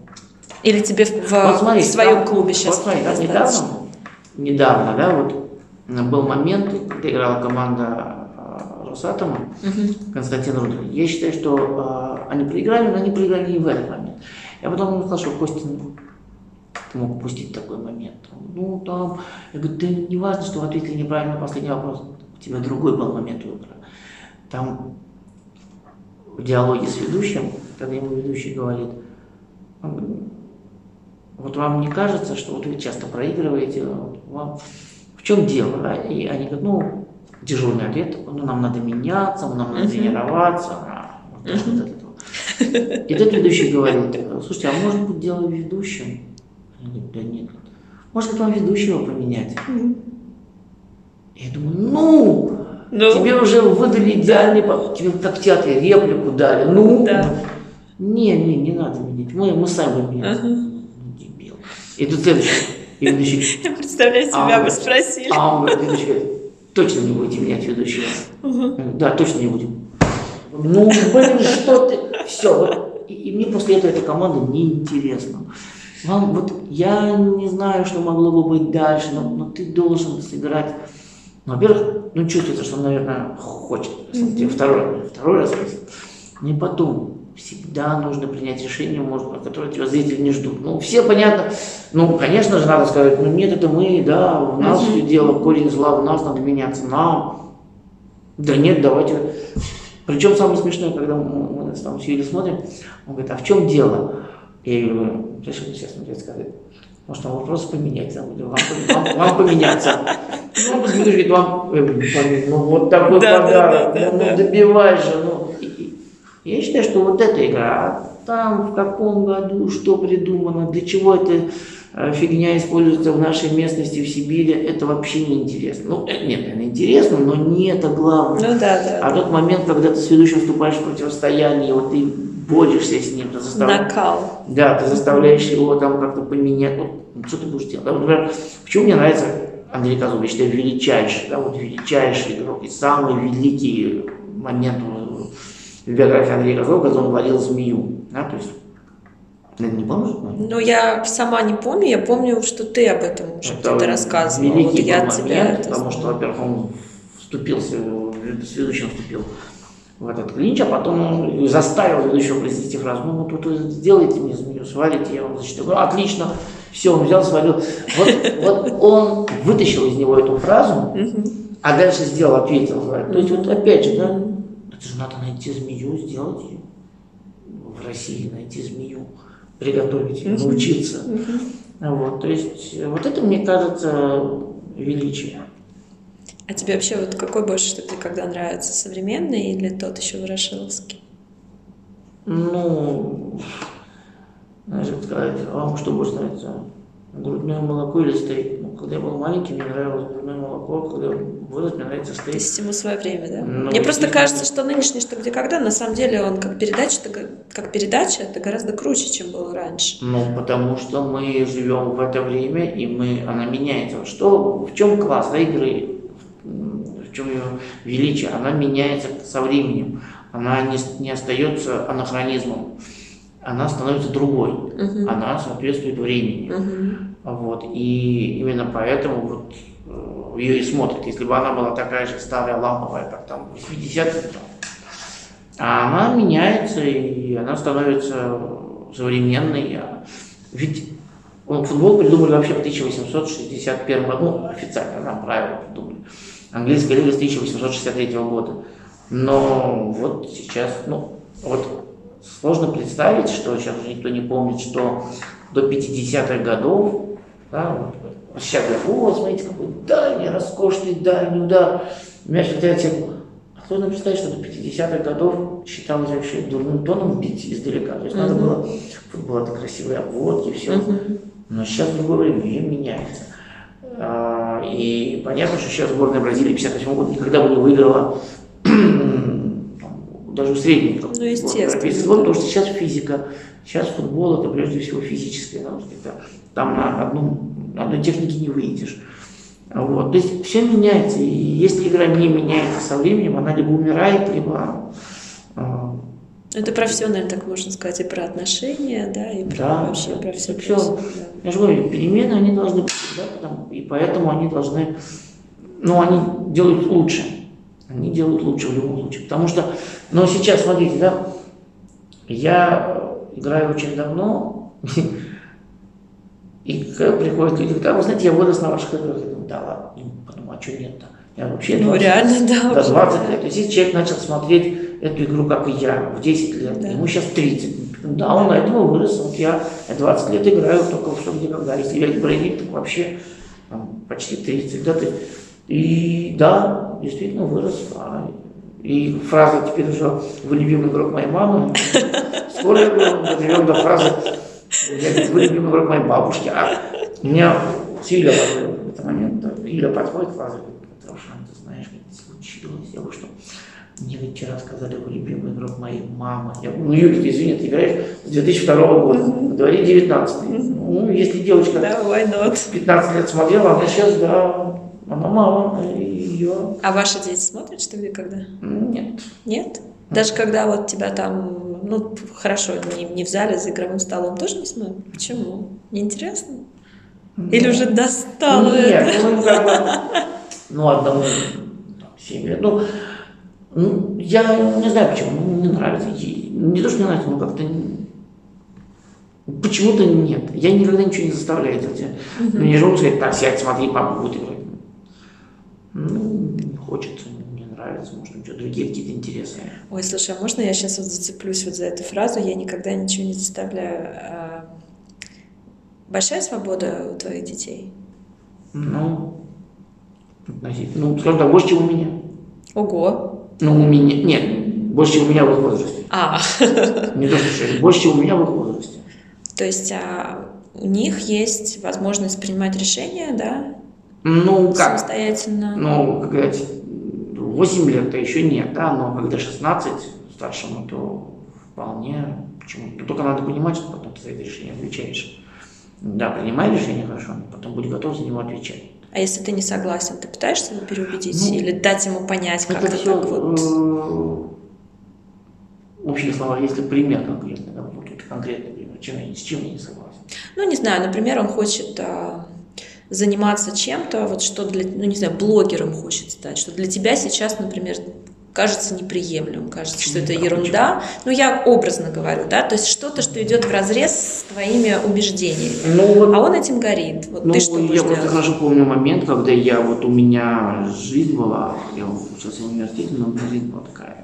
Или тебе в, Вот смотри, в своем там- клубе сейчас вот смотри, там недавно, недавно, да, вот был момент, когда играла команда э, Росатома, Мгм. Константин Рудович. Я считаю, что э, они проиграли, но они проиграли не в этот момент. Я потом ему сказал, что Костя, ну, ты мог упустить такой момент. Ну, там, я говорю, ты не важно, что вы ответили неправильно на последний вопрос. У тебя другой был момент выбора. Там в диалоге с ведущим, когда ему ведущий говорит, вот вам не кажется, что вот вы часто проигрываете, вам в чем дело, да? И они говорят, ну, дежурный ответ, ну, нам надо меняться, нам надо тренироваться, а, вот. И этот ведущий говорит, слушайте, а может быть дело в ведущем? Они говорят, да нет. Может быть вам ведущего поменять? Я думаю, ну, Ну, тебе уже выдали идеальный, тебе как в театре реплику дали, ну, Да. не, не, не надо менять, мы, мы сами будем менять. И тут следующий, и ведущий, я представляю А, себя, он вы спросили. а он говорит, ведущий точно не будете менять ведущего? Да, точно не будем. Ну, блин, что ты, все, вот, и, и мне после этого эта команда неинтересна. Вам, вот, я не знаю, что могло бы быть дальше, но, но ты должен сыграть. Ну, Во-первых, ну, чувствуется, что он, наверное, хочет. Тебе второй, второй раз и потом, всегда нужно принять решение, может, которое тебя зрители не ждут. Ну, все понятно. Ну, конечно же, надо сказать, ну, нет, это мы, да, у нас все дело, корень зла, у нас надо меняться, нам. Да нет, давайте. Причем самое смешное, когда мы, мы там с Юлей смотрим, он говорит, а в чем дело? Я говорю, что сейчас смотреть сказать? Может, вам вопрос поменять, там, вам, вам, вам поменяться. Ну, он говорит, вам, э, ну, вот такой Да, да, подарок, да, да, ну, да. ну, добивай же, ну. Я считаю, что вот эта игра, там в каком году, что придумано, для чего эта э, фигня используется в нашей местности, в Сибири, это вообще не интересно. Ну, э, нет, это интересно, но не это главное. Ну да, да. А тот момент, когда ты с ведущим вступаешь в противостояние, вот ты борешься с ним, ты заставляешь, Накал. да, ты заставляешь его там как-то поменять. Ну, что ты будешь делать? Да, вот, например, почему мне нравится Андрей Козлов, я считаю, величайший, да, вот величайший игрок и самый великий момент в биографии Андрея Козлова, когда он варил змею. Да, то есть, ты не помнишь? Ну, я сама не помню, я помню, что ты об этом уже Это где-то рассказывал. Вот Великий я был от тебя момент, это потому что, во-первых, он вступился, с ведущим вступил в этот клинч, а потом заставил ведущего произнести фразу, ну, вот тут вы сделайте мне змею, свалите, я вам защитил. Ну, отлично, все, он взял, свалил. Вот, вот он вытащил из него эту фразу, а дальше сделал, ответил. То есть, вот опять же, да, это же надо найти змею, сделать ее, в России найти змею, приготовить ее, научиться. Вот, то есть вот это, мне кажется, величие. А тебе вообще вот какой больше что тебе когда нравится, современный или тот еще ворошиловский? Ну, знаешь, как сказать, а вам что больше нравится? Грудное молоко или стейк? Ну, когда я был маленький, мне нравилось грудное молоко, когда я вырос, мне нравится стейк. То есть ему свое время, да? Ну, Мне просто кажется, что нынешний «Что, где, когда» на самом деле он как передача, как передача, это гораздо круче, чем было раньше. Ну, потому что мы живем в это время, и мы, она меняется. Что, в чем класс да, игры, в чем ее величие? Она меняется со временем. Она не, не остается анахронизмом. Она становится другой. Мгм. Она соответствует времени. Мгм. Вот. И именно поэтому вот, ее и смотрят. Если бы она была такая же старая, ламповая, как там 80-е, то- а она меняется, и она становится современной. Ведь ну, футбол придумали вообще в 1861 году, официально нам правила придумали. Английская лига с 1863 года. Но вот сейчас, ну, вот сложно представить, что сейчас уже никто не помнит, что до 50-х годов, да, вот, вот сейчас говорят, вот, смотрите, какой дальний, роскошный дальний удар, мяч летает всем. А кто нам представить, что до 50-х годов считалось вообще дурным тоном бить издалека. То есть надо было, футбол это красивые обводки, все. Но сейчас другое время, меняется. А, И понятно, что сейчас сборная Бразилии в 58 году никогда бы не выиграла даже у среднего. Ну, естественно, Потому да. что сейчас физика, сейчас футбол это прежде всего физическое. наука. Это Там на, одну, на одной технике не выйдешь. Вот. То есть все меняется. И если игра не меняется со временем, она либо умирает, либо а, Это про все, наверное, так можно сказать, и про отношения, да, и про Да, вообще да. про все. Всё. Я же говорю, перемены, они должны быть всегда, потому- и поэтому они должны, ну, они делают лучше. Они делают лучше в любом случае. Потому что, но сейчас, смотрите, да, я играю очень давно, и когда приходят люди, да, вы знаете, я вырос на ваших играх. Я думаю, да ладно, ну, потом, а что нет-то? Я вообще Ну, 20 реально, да. до уже, 20 да. лет. То есть если человек начал смотреть эту игру, как и я, в 10 лет, Да. ему сейчас 30. Да, он на этом и вырос. Вот я 20 лет играю только в что где когда. Если я бродить, так вообще там, почти 30. Да, ты- и да, действительно вырос. А, и фраза теперь уже «Вы любимый игрок моей мамы». Скоро мы дойдем до фразы я- «Вы любимый игрок моей бабушки». А у меня с Юля в этот момент, Юля подходит фраза, говорит, Равшан, ты знаешь, как это случилось? Я говорю, что мне ведь вчера сказали, вы любимый игрок моей мамы. Я говорю, ну, ты извини, ты играешь с 2002 года, на дворе 19 Ну, если девочка Да, why not? 15 лет смотрела, она сейчас, да, она мама, ее А ваши дети смотрят, что где, когда? нет. Нет? Даже когда вот тебя там, ну, хорошо, не, не в зале за игровым столом, тоже не смотрят? Почему? Неинтересно? Или уже достало Нет, это? ну, как бы, ну, одному там, 7 лет. Ну, ну, я не знаю почему, не нравится. Не то, что не нравится, но как-то почему-то нет. Я никогда ничего не заставляю делать. Я- Ну, не живу сказать, так, сядь, смотри, папа будет играть. Ну, не хочется, нравится, может, у тебя другие какие-то интересы. Ой, слушай, а можно я сейчас вот зацеплюсь вот за эту фразу? Я никогда ничего не заставляю. А, Большая свобода у твоих детей? Ну, относительно, ну, скажем так, больше, чем у меня. Ого! Ну, у меня, нет, больше, чем у меня в их возрасте. А, Не то, что больше, чем у меня в их возрасте. то есть а, у них есть возможность принимать решения, да, Ну, как? самостоятельно? Ну, как говорить, 8 лет-то еще нет, да, но когда 16 старшему, то вполне, почему? Но только надо понимать, что потом ты за это решение отвечаешь. Да, принимай решение хорошо, но потом будь готов за него отвечать. А если ты не согласен, ты пытаешься его переубедить Ну, или дать ему понять Это как-то все так вот? общие слова, если пример конкретный, да, вот конкретный пример, чем я, с чем я не согласен. Ну, не знаю, например, он хочет а, заниматься чем-то, вот что для, ну, не знаю, блогером хочет стать, что для тебя сейчас, например, кажется неприемлемым, кажется, что это ерунда. Ну, я образно говорю, да, то есть что-то, что идет в разрез с твоими убеждениями. Ну, вот А он этим горит. Вот Ну, ты что я просто хорошо помню момент, когда я, вот у меня жизнь была, я учился в университете, но у меня жизнь была такая,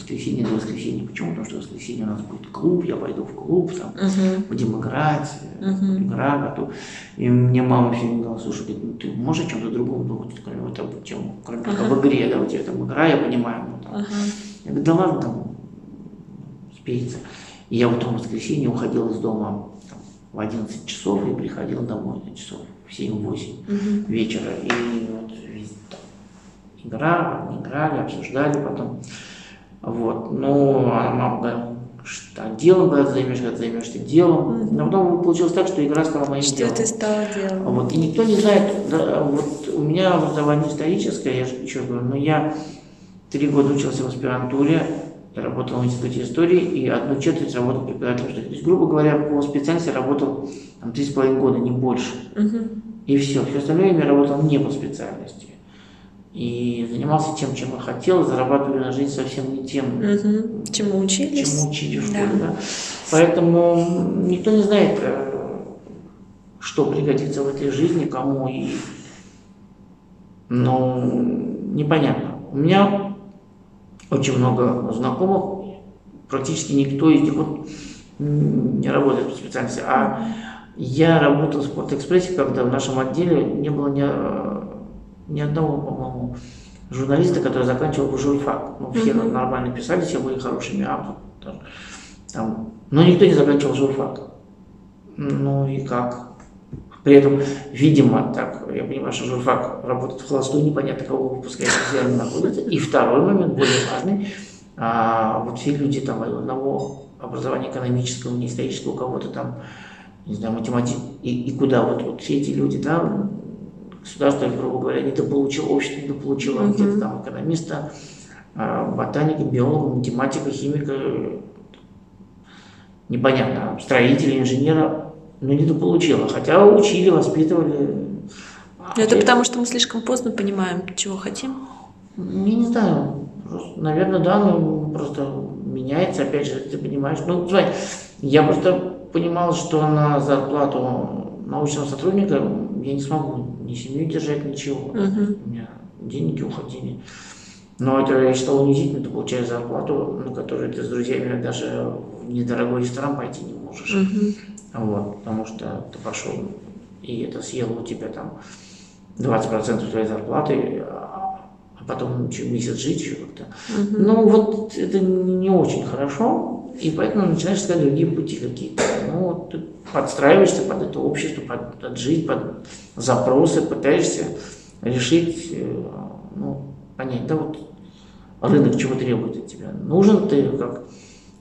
воскресенье до воскресенья. Почему? Потому что в воскресенье у нас будет клуб, я пойду в клуб, там, Мгм. будем играть, Мгм. игра готова. И мне мама все время говорила, слушай, говорит, ну, ты можешь о чем-то другом думать, кроме вот об, чем, кроме как Ага. об игре, да, у тебя там игра, я понимаю. ну, там. Ага. Я говорю, да ладно, там, спеется. И я утром в воскресенье уходил из дома там, в 11 часов и приходил домой на часов в 7-8 Мгм. вечера. И вот игра, играли, обсуждали потом. Вот. Ну, мама говорила, что делом, когда ты займешься, когда займешься делом. Но потом получилось так, что игра стала моим Что делом. ты стала делать? Вот. И никто не знает, да, вот у меня образование историческое, я же еще говорю, но я три года учился в аспирантуре, я работал в институте истории и одну четверть работал преподавателем. То есть, грубо говоря, по специальности работал там, три с половиной года, не больше. Мгм. И все. Все остальное время я работал не по специальности. И занимался тем, чем я хотел, зарабатывали на жизнь совсем не тем, Мгм. Чему учились? чему учили в школе. Да. Да. Поэтому никто не знает, э, что пригодится в этой жизни, кому и... Ну, непонятно. У меня очень много знакомых, практически никто из них вот не работает по специальности, а я работал в Спортэкспрессе, когда в нашем отделе не было ни, э, ни одного, по-моему, журналиста, который заканчивал бы журфак. Ну, все Мгм. нормально писали, все были хорошими авторами. там, там. Но никто не заканчивал журфак. Ну и как? При этом, видимо, так, я понимаю, что журфак работает в холостую, непонятно, кого выпускает, где они находятся. И второй момент, более важный, а, вот все люди там одного образования экономического, не исторического, у кого-то там, не знаю, математик, и, и куда вот, вот все эти люди, да, государство, грубо говоря, недополучило, общество недополучило, Мгм. где-то там экономиста, а, ботаника, биолога, математика, химика, непонятно, строителя, инженера, но недополучило. Хотя учили, воспитывали. Ну, Это потому, что мы слишком поздно понимаем, чего хотим. Я не знаю, просто, наверное, да, но просто меняется, опять же, ты понимаешь. Ну, смотри, я просто понимал, что на зарплату научного сотрудника я не смогу ни семью держать, ничего. Мгм. У меня деньги уходили. Но это я считал унизительно, ты получаешь зарплату, на которую ты с друзьями даже в недорогой ресторан пойти не можешь. Мгм. Вот, потому что ты пошел, и это съело у тебя там 20% твоей зарплаты, а потом еще месяц жить еще как-то. Мгм. Ну, вот это не очень хорошо, и поэтому начинаешь искать другие пути какие-то. Ну, вот ты подстраиваешься под это общество, под, под жизнь, под запросы, пытаешься решить, э, ну, понять, да, вот рынок чего требует от тебя. Нужен ты как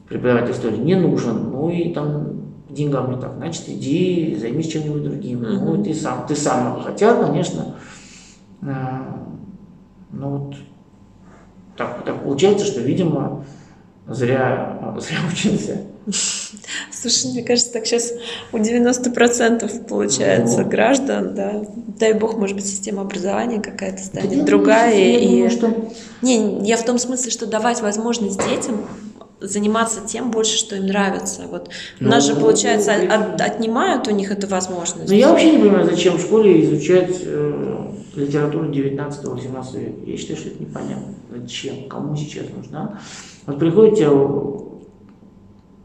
преподаватель истории, не нужен, ну и там деньгам не так, значит, иди займись чем-нибудь другим. Ну, Мгм. ты сам, ты сам. Хотя, конечно, э, ну вот так, так получается, что, видимо, зря, зря учился. Слушай, мне кажется, так сейчас у 90% получается Ну. граждан, да. Дай бог, может быть, система образования какая-то станет я другая. думаю, и... думаю, что Не, я в том смысле, что давать возможность детям заниматься тем больше, что им нравится. Вот у нас же, Ну, получается, ну, от- отнимают у них эту возможность. Но я вообще не понимаю, зачем в школе изучать э, литературу 19-18 века. Я считаю, что это непонятно. Зачем? Кому сейчас нужна? Вот приходит тебе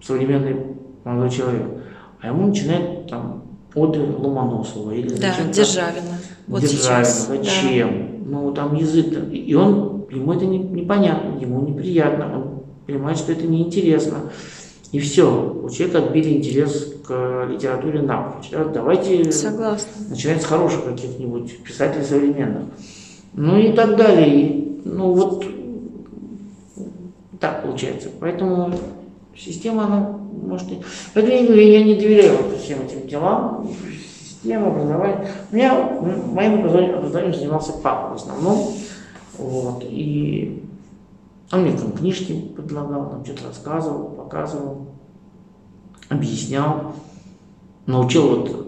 современный молодой человек, а ему начинает там оды Ломоносова или Да, зачем-то Державина. Вот Державина, сейчас. да. зачем? Ну, там язык, и он, ему это не- непонятно, ему неприятно, он понимает, что это неинтересно. И все, у человека отбили интерес к литературе напрочь. Да? Давайте Согласна. начинать с хороших каких-нибудь писателей современных. Ну и так далее. И, ну вот так получается. Поэтому система, она может... Поэтому я говорю, я не доверяю вот всем этим делам. Система образования. У меня моим образованием, занимался папа в основном. Вот. И он мне там книжки предлагал, там что-то рассказывал, показывал, объяснял, научил вот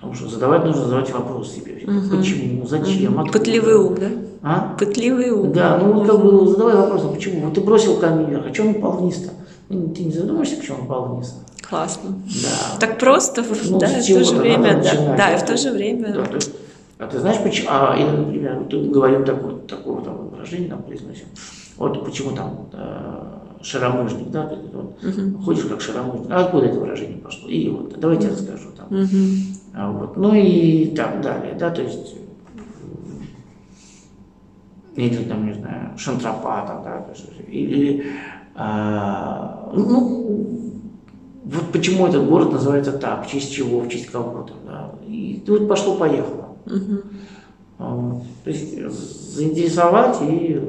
Потому что задавать нужно задавать вопрос себе. Мгм. Почему? Зачем? Откуда? Пытливый ум, да? А? Пытливый ум. Да, ну вот как бы задавай вопрос, а почему? Вот ты бросил камень вверх, а что он упал вниз-то? Ну, Ты не задумаешься, почему он упал вниз? Классно. Да. Так просто, Ну, да, в то же время, да, да, и в то же время. Да, есть, а ты знаешь почему? А, или, например, вот тут говорим такое, такое там выражение, там произносим. Вот почему там шаромыжник, да, вот, угу. ходишь как шаромыжник. А откуда это выражение пошло? И вот, давайте угу. расскажу там. Угу. А вот, ну и так далее, да, то есть или там, не знаю, шантропа, да, или, а, ну, вот почему этот город называется так, в честь чего, в честь кого-то, да, и вот пошло-поехало. Угу. То есть заинтересовать и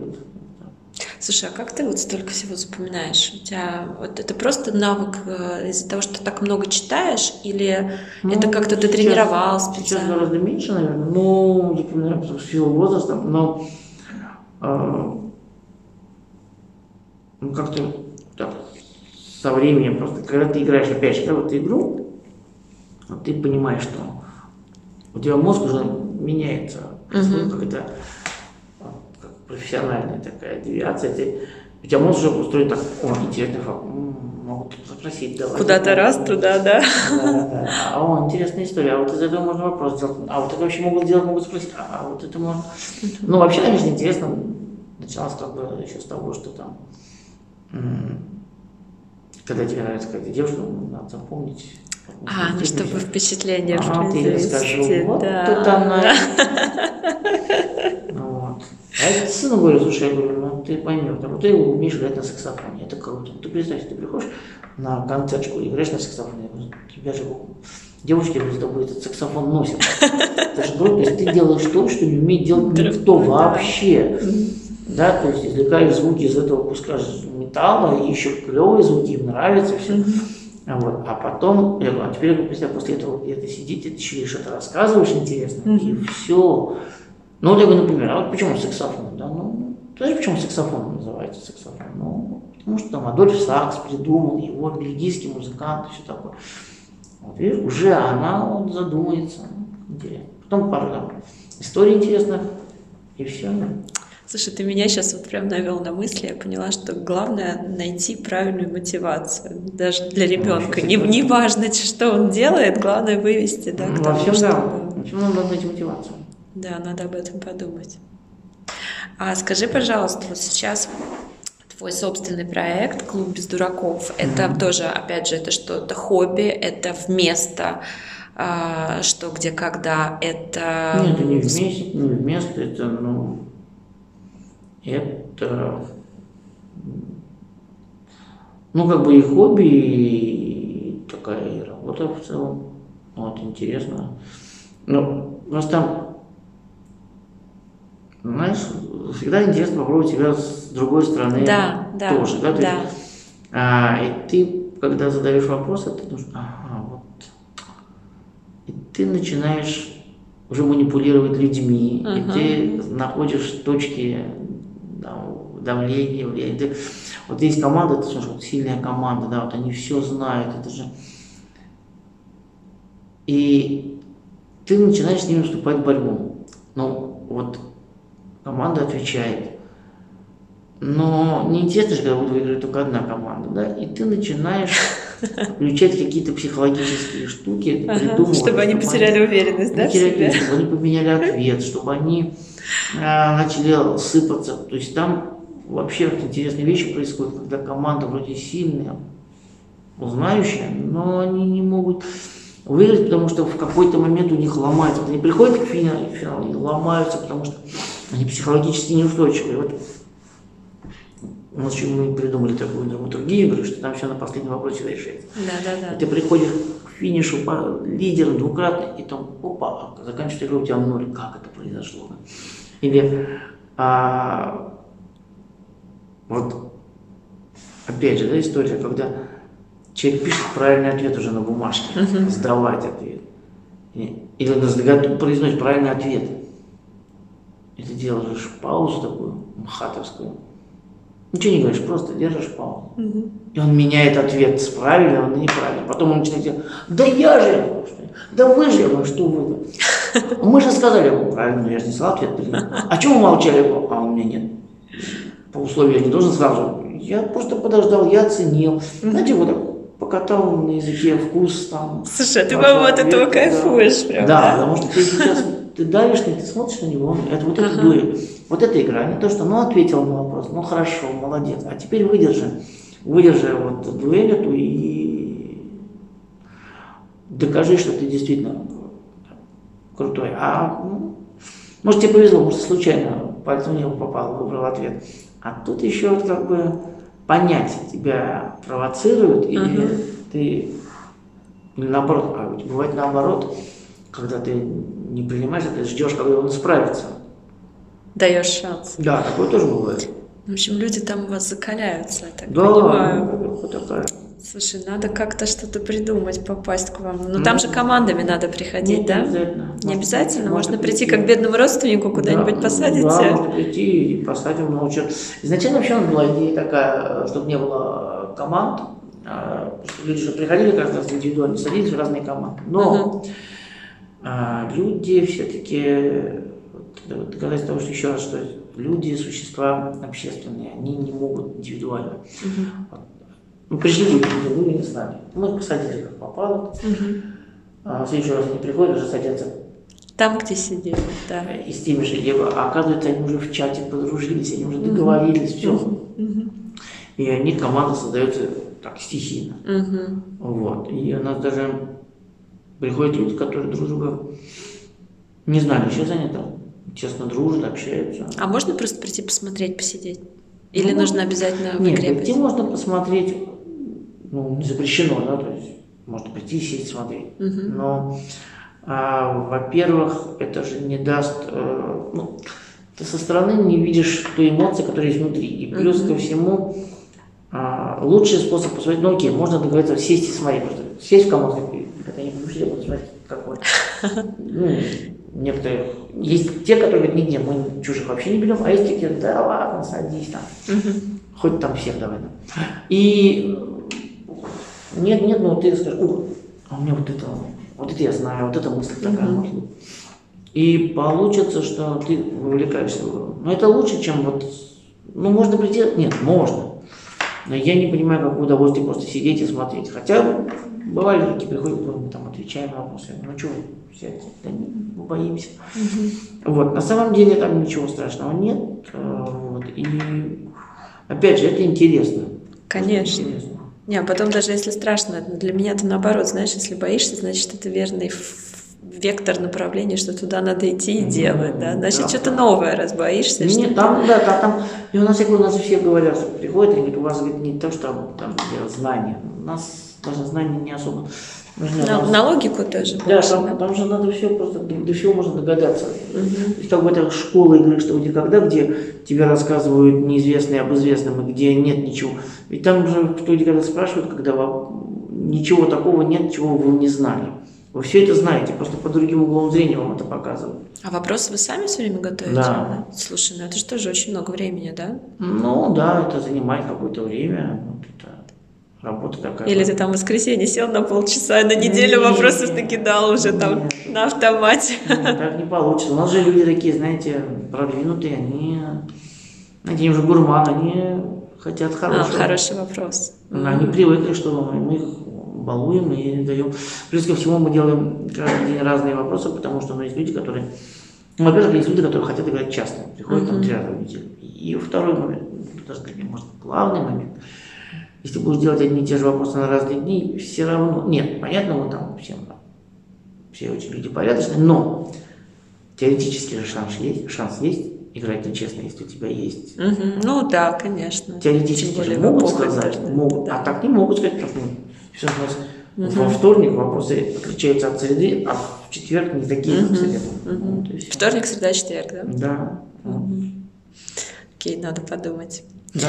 Слушай, а как ты вот столько всего запоминаешь? У тебя вот это просто навык э, из-за того, что так много читаешь, или ну, это как-то ты тренировал специально? Сейчас гораздо меньше, наверное, но запоминаю, потому что с возрастом, но э, ну, как-то так, со временем просто, когда ты играешь опять же, в эту игру, ты понимаешь, что у тебя мозг уже меняется, uh-huh. как это профессиональная такая девиация, ты, у тебя мозг уже устроен так, о, интересный факт, могут запросить, давай. Куда-то раз туда, да? Да, да, да. А о, интересная история, а вот из этого можно вопрос сделать, а вот это вообще могут сделать, могут спросить, а вот это можно. Ну, вообще, конечно, интересно, началось как бы еще с того, что там, когда тебе нравится какая-то девушка, ну, надо запомнить, а, ну чтобы впечатление а, ты расскажу, вот да. это она. А я сыну говорю, слушай, я говорю, ну ты поймешь, ну ты умеешь играть на саксофоне, это круто. Ты представь, ты приходишь на концертку и играешь на саксофоне, тебя же девушки с тобой этот саксофон носят. Это же круто, то есть ты делаешь то, что не умеет делать никто вообще. Да, то есть извлекаешь звуки из этого куска металла, и еще клевые звуки, им нравится все. Вот. А потом, я говорю, а теперь, представь, после этого где-то сидите, ты еще что-то рассказываешь интересно, и все. Ну, говорю, например, а вот почему саксофон? Да? Ну, знаешь, почему саксофон называется саксофон? Ну, потому что там Адольф Сакс придумал его, бельгийский музыкант и все такое. Вот, видишь, уже она вот задумается. Интересно. Потом пару там историй интересных, и все. Слушай, ты меня сейчас вот прям навел на мысли, я поняла, что главное найти правильную мотивацию, даже для ребенка. Ну, не, не важно, что он делает, главное вывести, да, к тому, чтобы... да. Всем надо найти мотивацию. Да, надо об этом подумать. А скажи, пожалуйста, вот сейчас твой собственный проект «Клуб без дураков» mm-hmm. это тоже, опять же, это что-то хобби, это вместо а, что, где, когда, это... Нет, это не вместе, не вместо, это, ну, это, ну, как бы и хобби, и такая и работа в целом, вот, интересно. Ну, у нас там знаешь, всегда интересно попробовать себя с другой стороны да, да, тоже. Да, То да. Есть, а, и ты, когда задаешь вопросы, ты думаешь, ага, вот. И ты начинаешь уже манипулировать людьми, uh-huh. и ты находишь точки давления, влияния. Ты, вот есть команда, ты слушай, вот сильная команда, да, вот они все знают, это же... И ты начинаешь с ними вступать в борьбу. Ну, вот команда отвечает. Но неинтересно же, когда будет выиграть только одна команда, да, и ты начинаешь включать какие-то психологические штуки, ага, чтобы они потеряли уверенность, да, потеряли, Чтобы они поменяли ответ, чтобы они а, начали сыпаться. То есть там вообще интересные вещи происходят, когда команда вроде сильная, знающая, но они не могут выиграть, потому что в какой-то момент у них ломается. Они приходят к финалу, финалу и ломаются, потому что они психологически неустойчивые. Вот у нас еще мы придумали такую драматургию, говорю, что там все на последнем вопросе решается. Да, да, да. И ты приходишь к финишу по лидером двукратно, и там, опа, заканчивается игра, у тебя ноль. Как это произошло? Или а, вот опять же, да, история, когда человек пишет правильный ответ уже на бумажке, uh-huh. сдавать ответ. Или произносит правильный ответ. И ты делаешь паузу такую, мхатовскую. Ничего не говоришь, просто держишь паузу. Угу. И он меняет ответ с правильного на неправильный. Потом он начинает делать, да я же, да вы же, ну что вы. Мы же сказали, правильно, я же не сказал ответ. А чего вы молчали? А у меня нет. По условию я не должен сразу. Я просто подождал, я оценил. Знаете, вот так покатал на языке вкус там. Слушай, а ты, по-моему, от этого кайфуешь прям. Да, потому что ты сейчас ты давишь, ты смотришь на него, это вот это дуэль. Вот эта игра, не то, что, ну, ответил на вопрос, ну, хорошо, молодец, а теперь выдержи, выдержи вот дуэль эту и докажи, что ты действительно крутой. А, ну, может, тебе повезло, может, случайно пальцем в небо попал, выбрал ответ. А тут еще вот как бы понять, тебя провоцируют, или Мгм. ты, или наоборот, а ведь бывает наоборот, когда ты не принимаешь, ты ждешь, когда он справится. Даешь шанс. Да, такое тоже бывает. В общем, люди там у вас закаляются, я так Да, понимаю. вот такая. Слушай, надо как-то что-то придумать, попасть к вам. Ну там же командами надо приходить, Нет, да? Не обязательно. Не обязательно? Можно прийти прийти. как бедному родственнику куда-нибудь Да, посадите? Да, можно прийти и посадим научат. Изначально вообще была идея такая, чтобы не было команд. а, Люди же приходили каждый раз индивидуально, садились в разные команды. Но а, люди все-таки, вот, доказательство того, что еще раз, что люди существа общественные, они не могут индивидуально. Мы пришли, люди не знали. Мы посадили как попало. А в следующий раз они приходят, уже садятся Там, где сидели, да. и с теми же, либо, а оказывается, они уже в чате подружились, они уже договорились, все. И они, команда создается так, стихийно. Вот. И у нас даже приходят люди, которые друг друга не знали, они там честно дружат, общаются. А можно просто прийти посмотреть, посидеть? Или Ну, нужно обязательно в Нет, игре прийти можно посмотреть, ну, не запрещено, да, то есть можно прийти, сесть, смотреть. Мгм. Но, а, во-первых, это же не даст, э, ну, ты со стороны не видишь той эмоции, которая есть внутри. И плюс ко всему, лучший способ посмотреть, ну окей, можно договориться сесть и смотреть, просто сесть в и когда они будут буду смотреть, какой. Ну, некоторые, есть те, которые говорят, нет, нет, мы чужих вообще не берем, а есть те, которые, да ладно, садись там, хоть там всех давай. да. И нет, нет, ну ты скажешь, о, а у меня вот это, вот это я знаю, вот эта мысль такая может быть. И получится, что ты вовлекаешься. Но это лучше, чем вот, ну можно прийти, нет, можно. Но я не понимаю, какое удовольствие просто сидеть и смотреть. Хотя бывали люди приходят, «Ой, мы там отвечаем на вопросы. Ну что сядьте? Да не, мы боимся. Вот, на самом деле там ничего страшного нет. э, Вот, и опять же, это интересно. Конечно. Интересно. Не, а потом даже если страшно, для меня это наоборот, знаешь, если боишься, значит, это верный вектор направления, что туда надо идти и делать, да? Значит, да. что-то новое, раз боишься. Нет, что- там, да, там, там, и у нас, я говорю, у нас все говорят, приходят, и говорят, у вас говорит, не то, что там где знания. У нас даже знания не особо нужны. На, на логику тоже Да, там, да? там же надо все просто, до, до всего можно догадаться. Мгм. То есть как бы это школа игры, что где когда, где тебе рассказывают неизвестные об известном, и где нет ничего. Ведь там же где когда спрашивают, когда вам ничего такого нет, чего вы не знали. Вы все это знаете, просто по другим углом зрения вам это показывают. А вопросы вы сами все время готовите? Да. Слушай, ну это же тоже очень много времени, да? Ну да, это занимает какое-то время. Вот это работа такая. Или ты там в воскресенье сел на полчаса, и на неделю Не, вопросов не, накидал уже там нет. на автомате. Нет, так не получится. У нас же люди такие, знаете, продвинутые, они, знаете, они уже гурманы, они хотят А, хорошего. хороший вопрос. Они привыкли, что мы их балуем и даем. Плюс ко всему мы делаем каждый день разные вопросы, потому что ну, есть люди, которые... Ну, во-первых, есть люди, которые хотят играть часто, приходят там Мгм. три раза в неделю. И второй момент, ну, даже может, главный момент, если будешь делать одни и те же вопросы на разные дни, все равно... Нет, понятно, мы там всем там, все очень люди порядочные, но теоретически же шанс есть, шанс есть играть нечестно, если у тебя есть Мгм. Ну да, конечно. Теоретически же могут сказать, интернета, могут, да. а так не могут сказать, как мы. Все у нас Мгм. во вторник вопросы отличаются от среды, а в четверг не такие, как. Вот и всё. Вторник, среда, четверг, да? Да. Мгм. Окей, надо подумать. Да.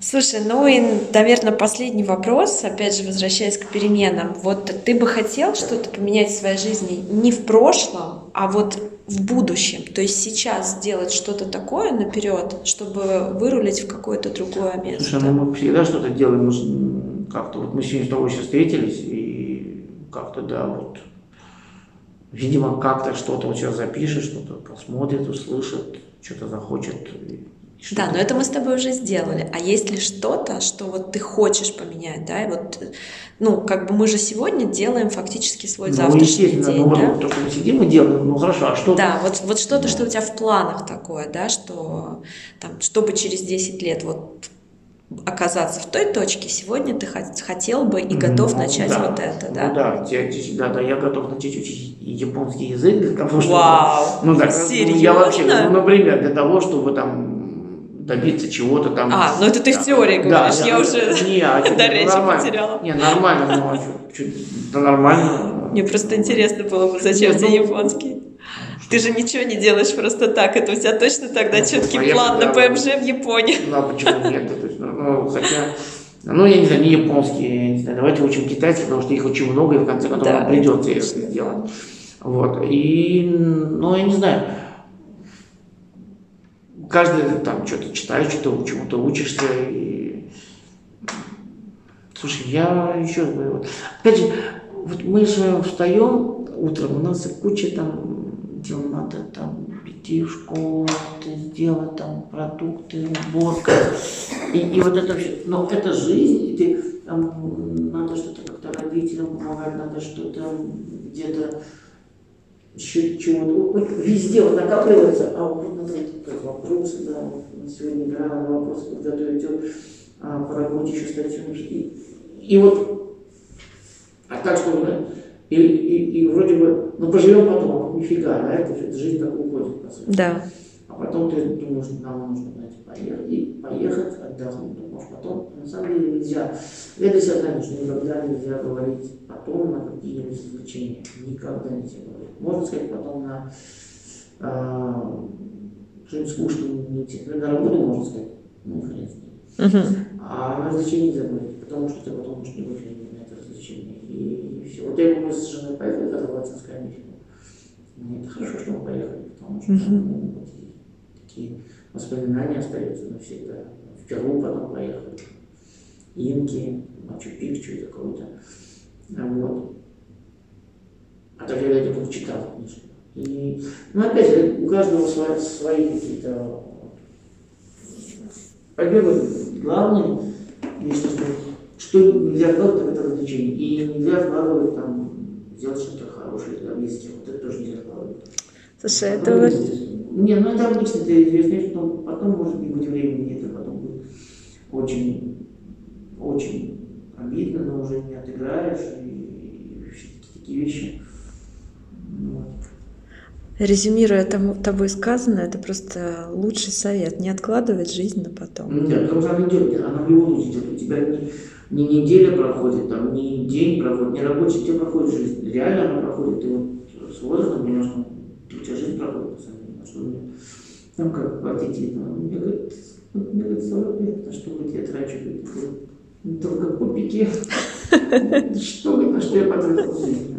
Слушай, ну и, наверное, последний вопрос, опять же, возвращаясь к переменам. Вот ты бы хотел что-то поменять в своей жизни не в прошлом, а вот в будущем? То есть сейчас сделать что-то такое наперед, чтобы вырулить в какое-то другое место? Слушай, ну мы всегда что-то делаем, как-то, вот мы сегодня с тобой сейчас встретились, и как-то, да, вот, видимо, как-то что-то вот сейчас запишет, что-то посмотрит, услышит, что-то захочет Да, но это мы с тобой уже сделали. А есть ли что-то, что вот ты хочешь поменять, да? И вот, ну, как бы мы же сегодня делаем фактически свой Ну, завтрашний естественно, день, ну, да? вот только мы сидим и делаем, ну хорошо, а что? Да, вот, вот что-то, что у тебя в планах такое, да, что там, чтобы через 10 лет вот оказаться в той точке, сегодня ты хот- хотел бы и готов Ну, начать да. вот это, Ну, да? да, те- те- да, да, я готов начать учить японский язык для того, чтобы... Вау! Ну да, ну, Серьезно? я вообще, ну, например, для того, чтобы там добиться чего-то там. А, ну это ты в Да, теории да, говоришь, да, я ну, уже не, а до ну, речи нормально. потеряла. Не, нормально, ну, а чё, да нормально. Мне просто интересно было бы, зачем Ну, тебе ну, японский? Ты же ничего не делаешь просто так, это у тебя точно тогда Ну, четкий поехали, план на. ПМЖ в Японии. Ну, а почему нет? То есть, ну, ну, хотя, ну, я не знаю, не японский, я не знаю, давайте учим китайский, потому что их очень много, и в конце концов Да, нам придется это это точно. сделать. Вот, и, ну, я не знаю, каждый там что-то читает, что-то чему-то учишься, и... Слушай, я еще говорю, вот, опять же, вот мы же встаем утром, у нас куча там дел надо там идти в школу, сделать там продукты, уборка. И, и вот это все, но это жизнь, и ты там надо что-то как-то родителям помогать, надо что-то где-то еще чего-то. Вот везде вот накапливается, а вот надо как вопросы, да, сегодня игра надо вопросы подготовить, вот, а по работе еще статью. И, и вот, а так что, да, и, и, и вроде бы, ну поживем потом, нифига, а это, же- жизнь так уходит, по сути. Да. А потом ты думаешь, нам нужно знаете, поехать, и поехать, отдохнуть, думаешь, потом, на самом деле нельзя. Я для себя знаю, что никогда нельзя говорить потом на какие-нибудь развлечения. Никогда нельзя говорить. Можно сказать потом на а, что-нибудь скучное, не. Ну, на работу можно сказать, ну хрен с ним. Мгм. А на развлечения нельзя говорить, потому что ты потом можешь не времени на это развлечение. И, все. Вот я мы с женой поехали в Латинскую Америку. Мне это хорошо, что мы поехали, потому что ну, вот такие воспоминания остаются навсегда. В Перу потом поехали. Инки, Мачу-Пикчу и какой-то. А Вот. А так я только читал книжку. И, ну, опять у каждого свои, свои какие-то победы. Главное, если что, что нельзя откладывать, так это развлечение. И нельзя откладывать там, сделать что-то хорошее для близких. Вот это тоже нельзя откладывать. Слушай, это Потом, вот- естественно, Не, ну это обычно это известно, что потом, может не быть времени, это потом будет очень, очень обидно, но уже не отыграешь, и, и все такие вещи. Ну, Вот. Резюмируя тому, тобой сказанное, это просто лучший совет. Не откладывать жизнь на потом. Ну, да, потому что она идет, она в любом случае идет. У тебя не, не неделя проходит, там, не день проходит, не рабочий, у тебя проходит жизнь. Реально она проходит. Ты вот с возрастом немножко, у тебя жизнь проходит, на самом деле. А что мне, там как платить, там, мне говорит, вот мне говорит, 40 лет, на что вот я трачу, говорит, только копейки. Что, говорит, на что я потратил жизнь?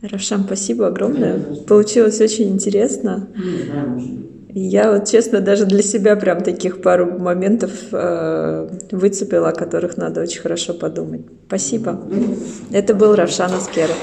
Равшан, спасибо огромное. Получилось очень интересно. Не знаю, может быть. Я вот честно даже для себя прям таких пару моментов э, выцепила, о которых надо очень хорошо подумать. Спасибо. Это был Равшан Аскеров.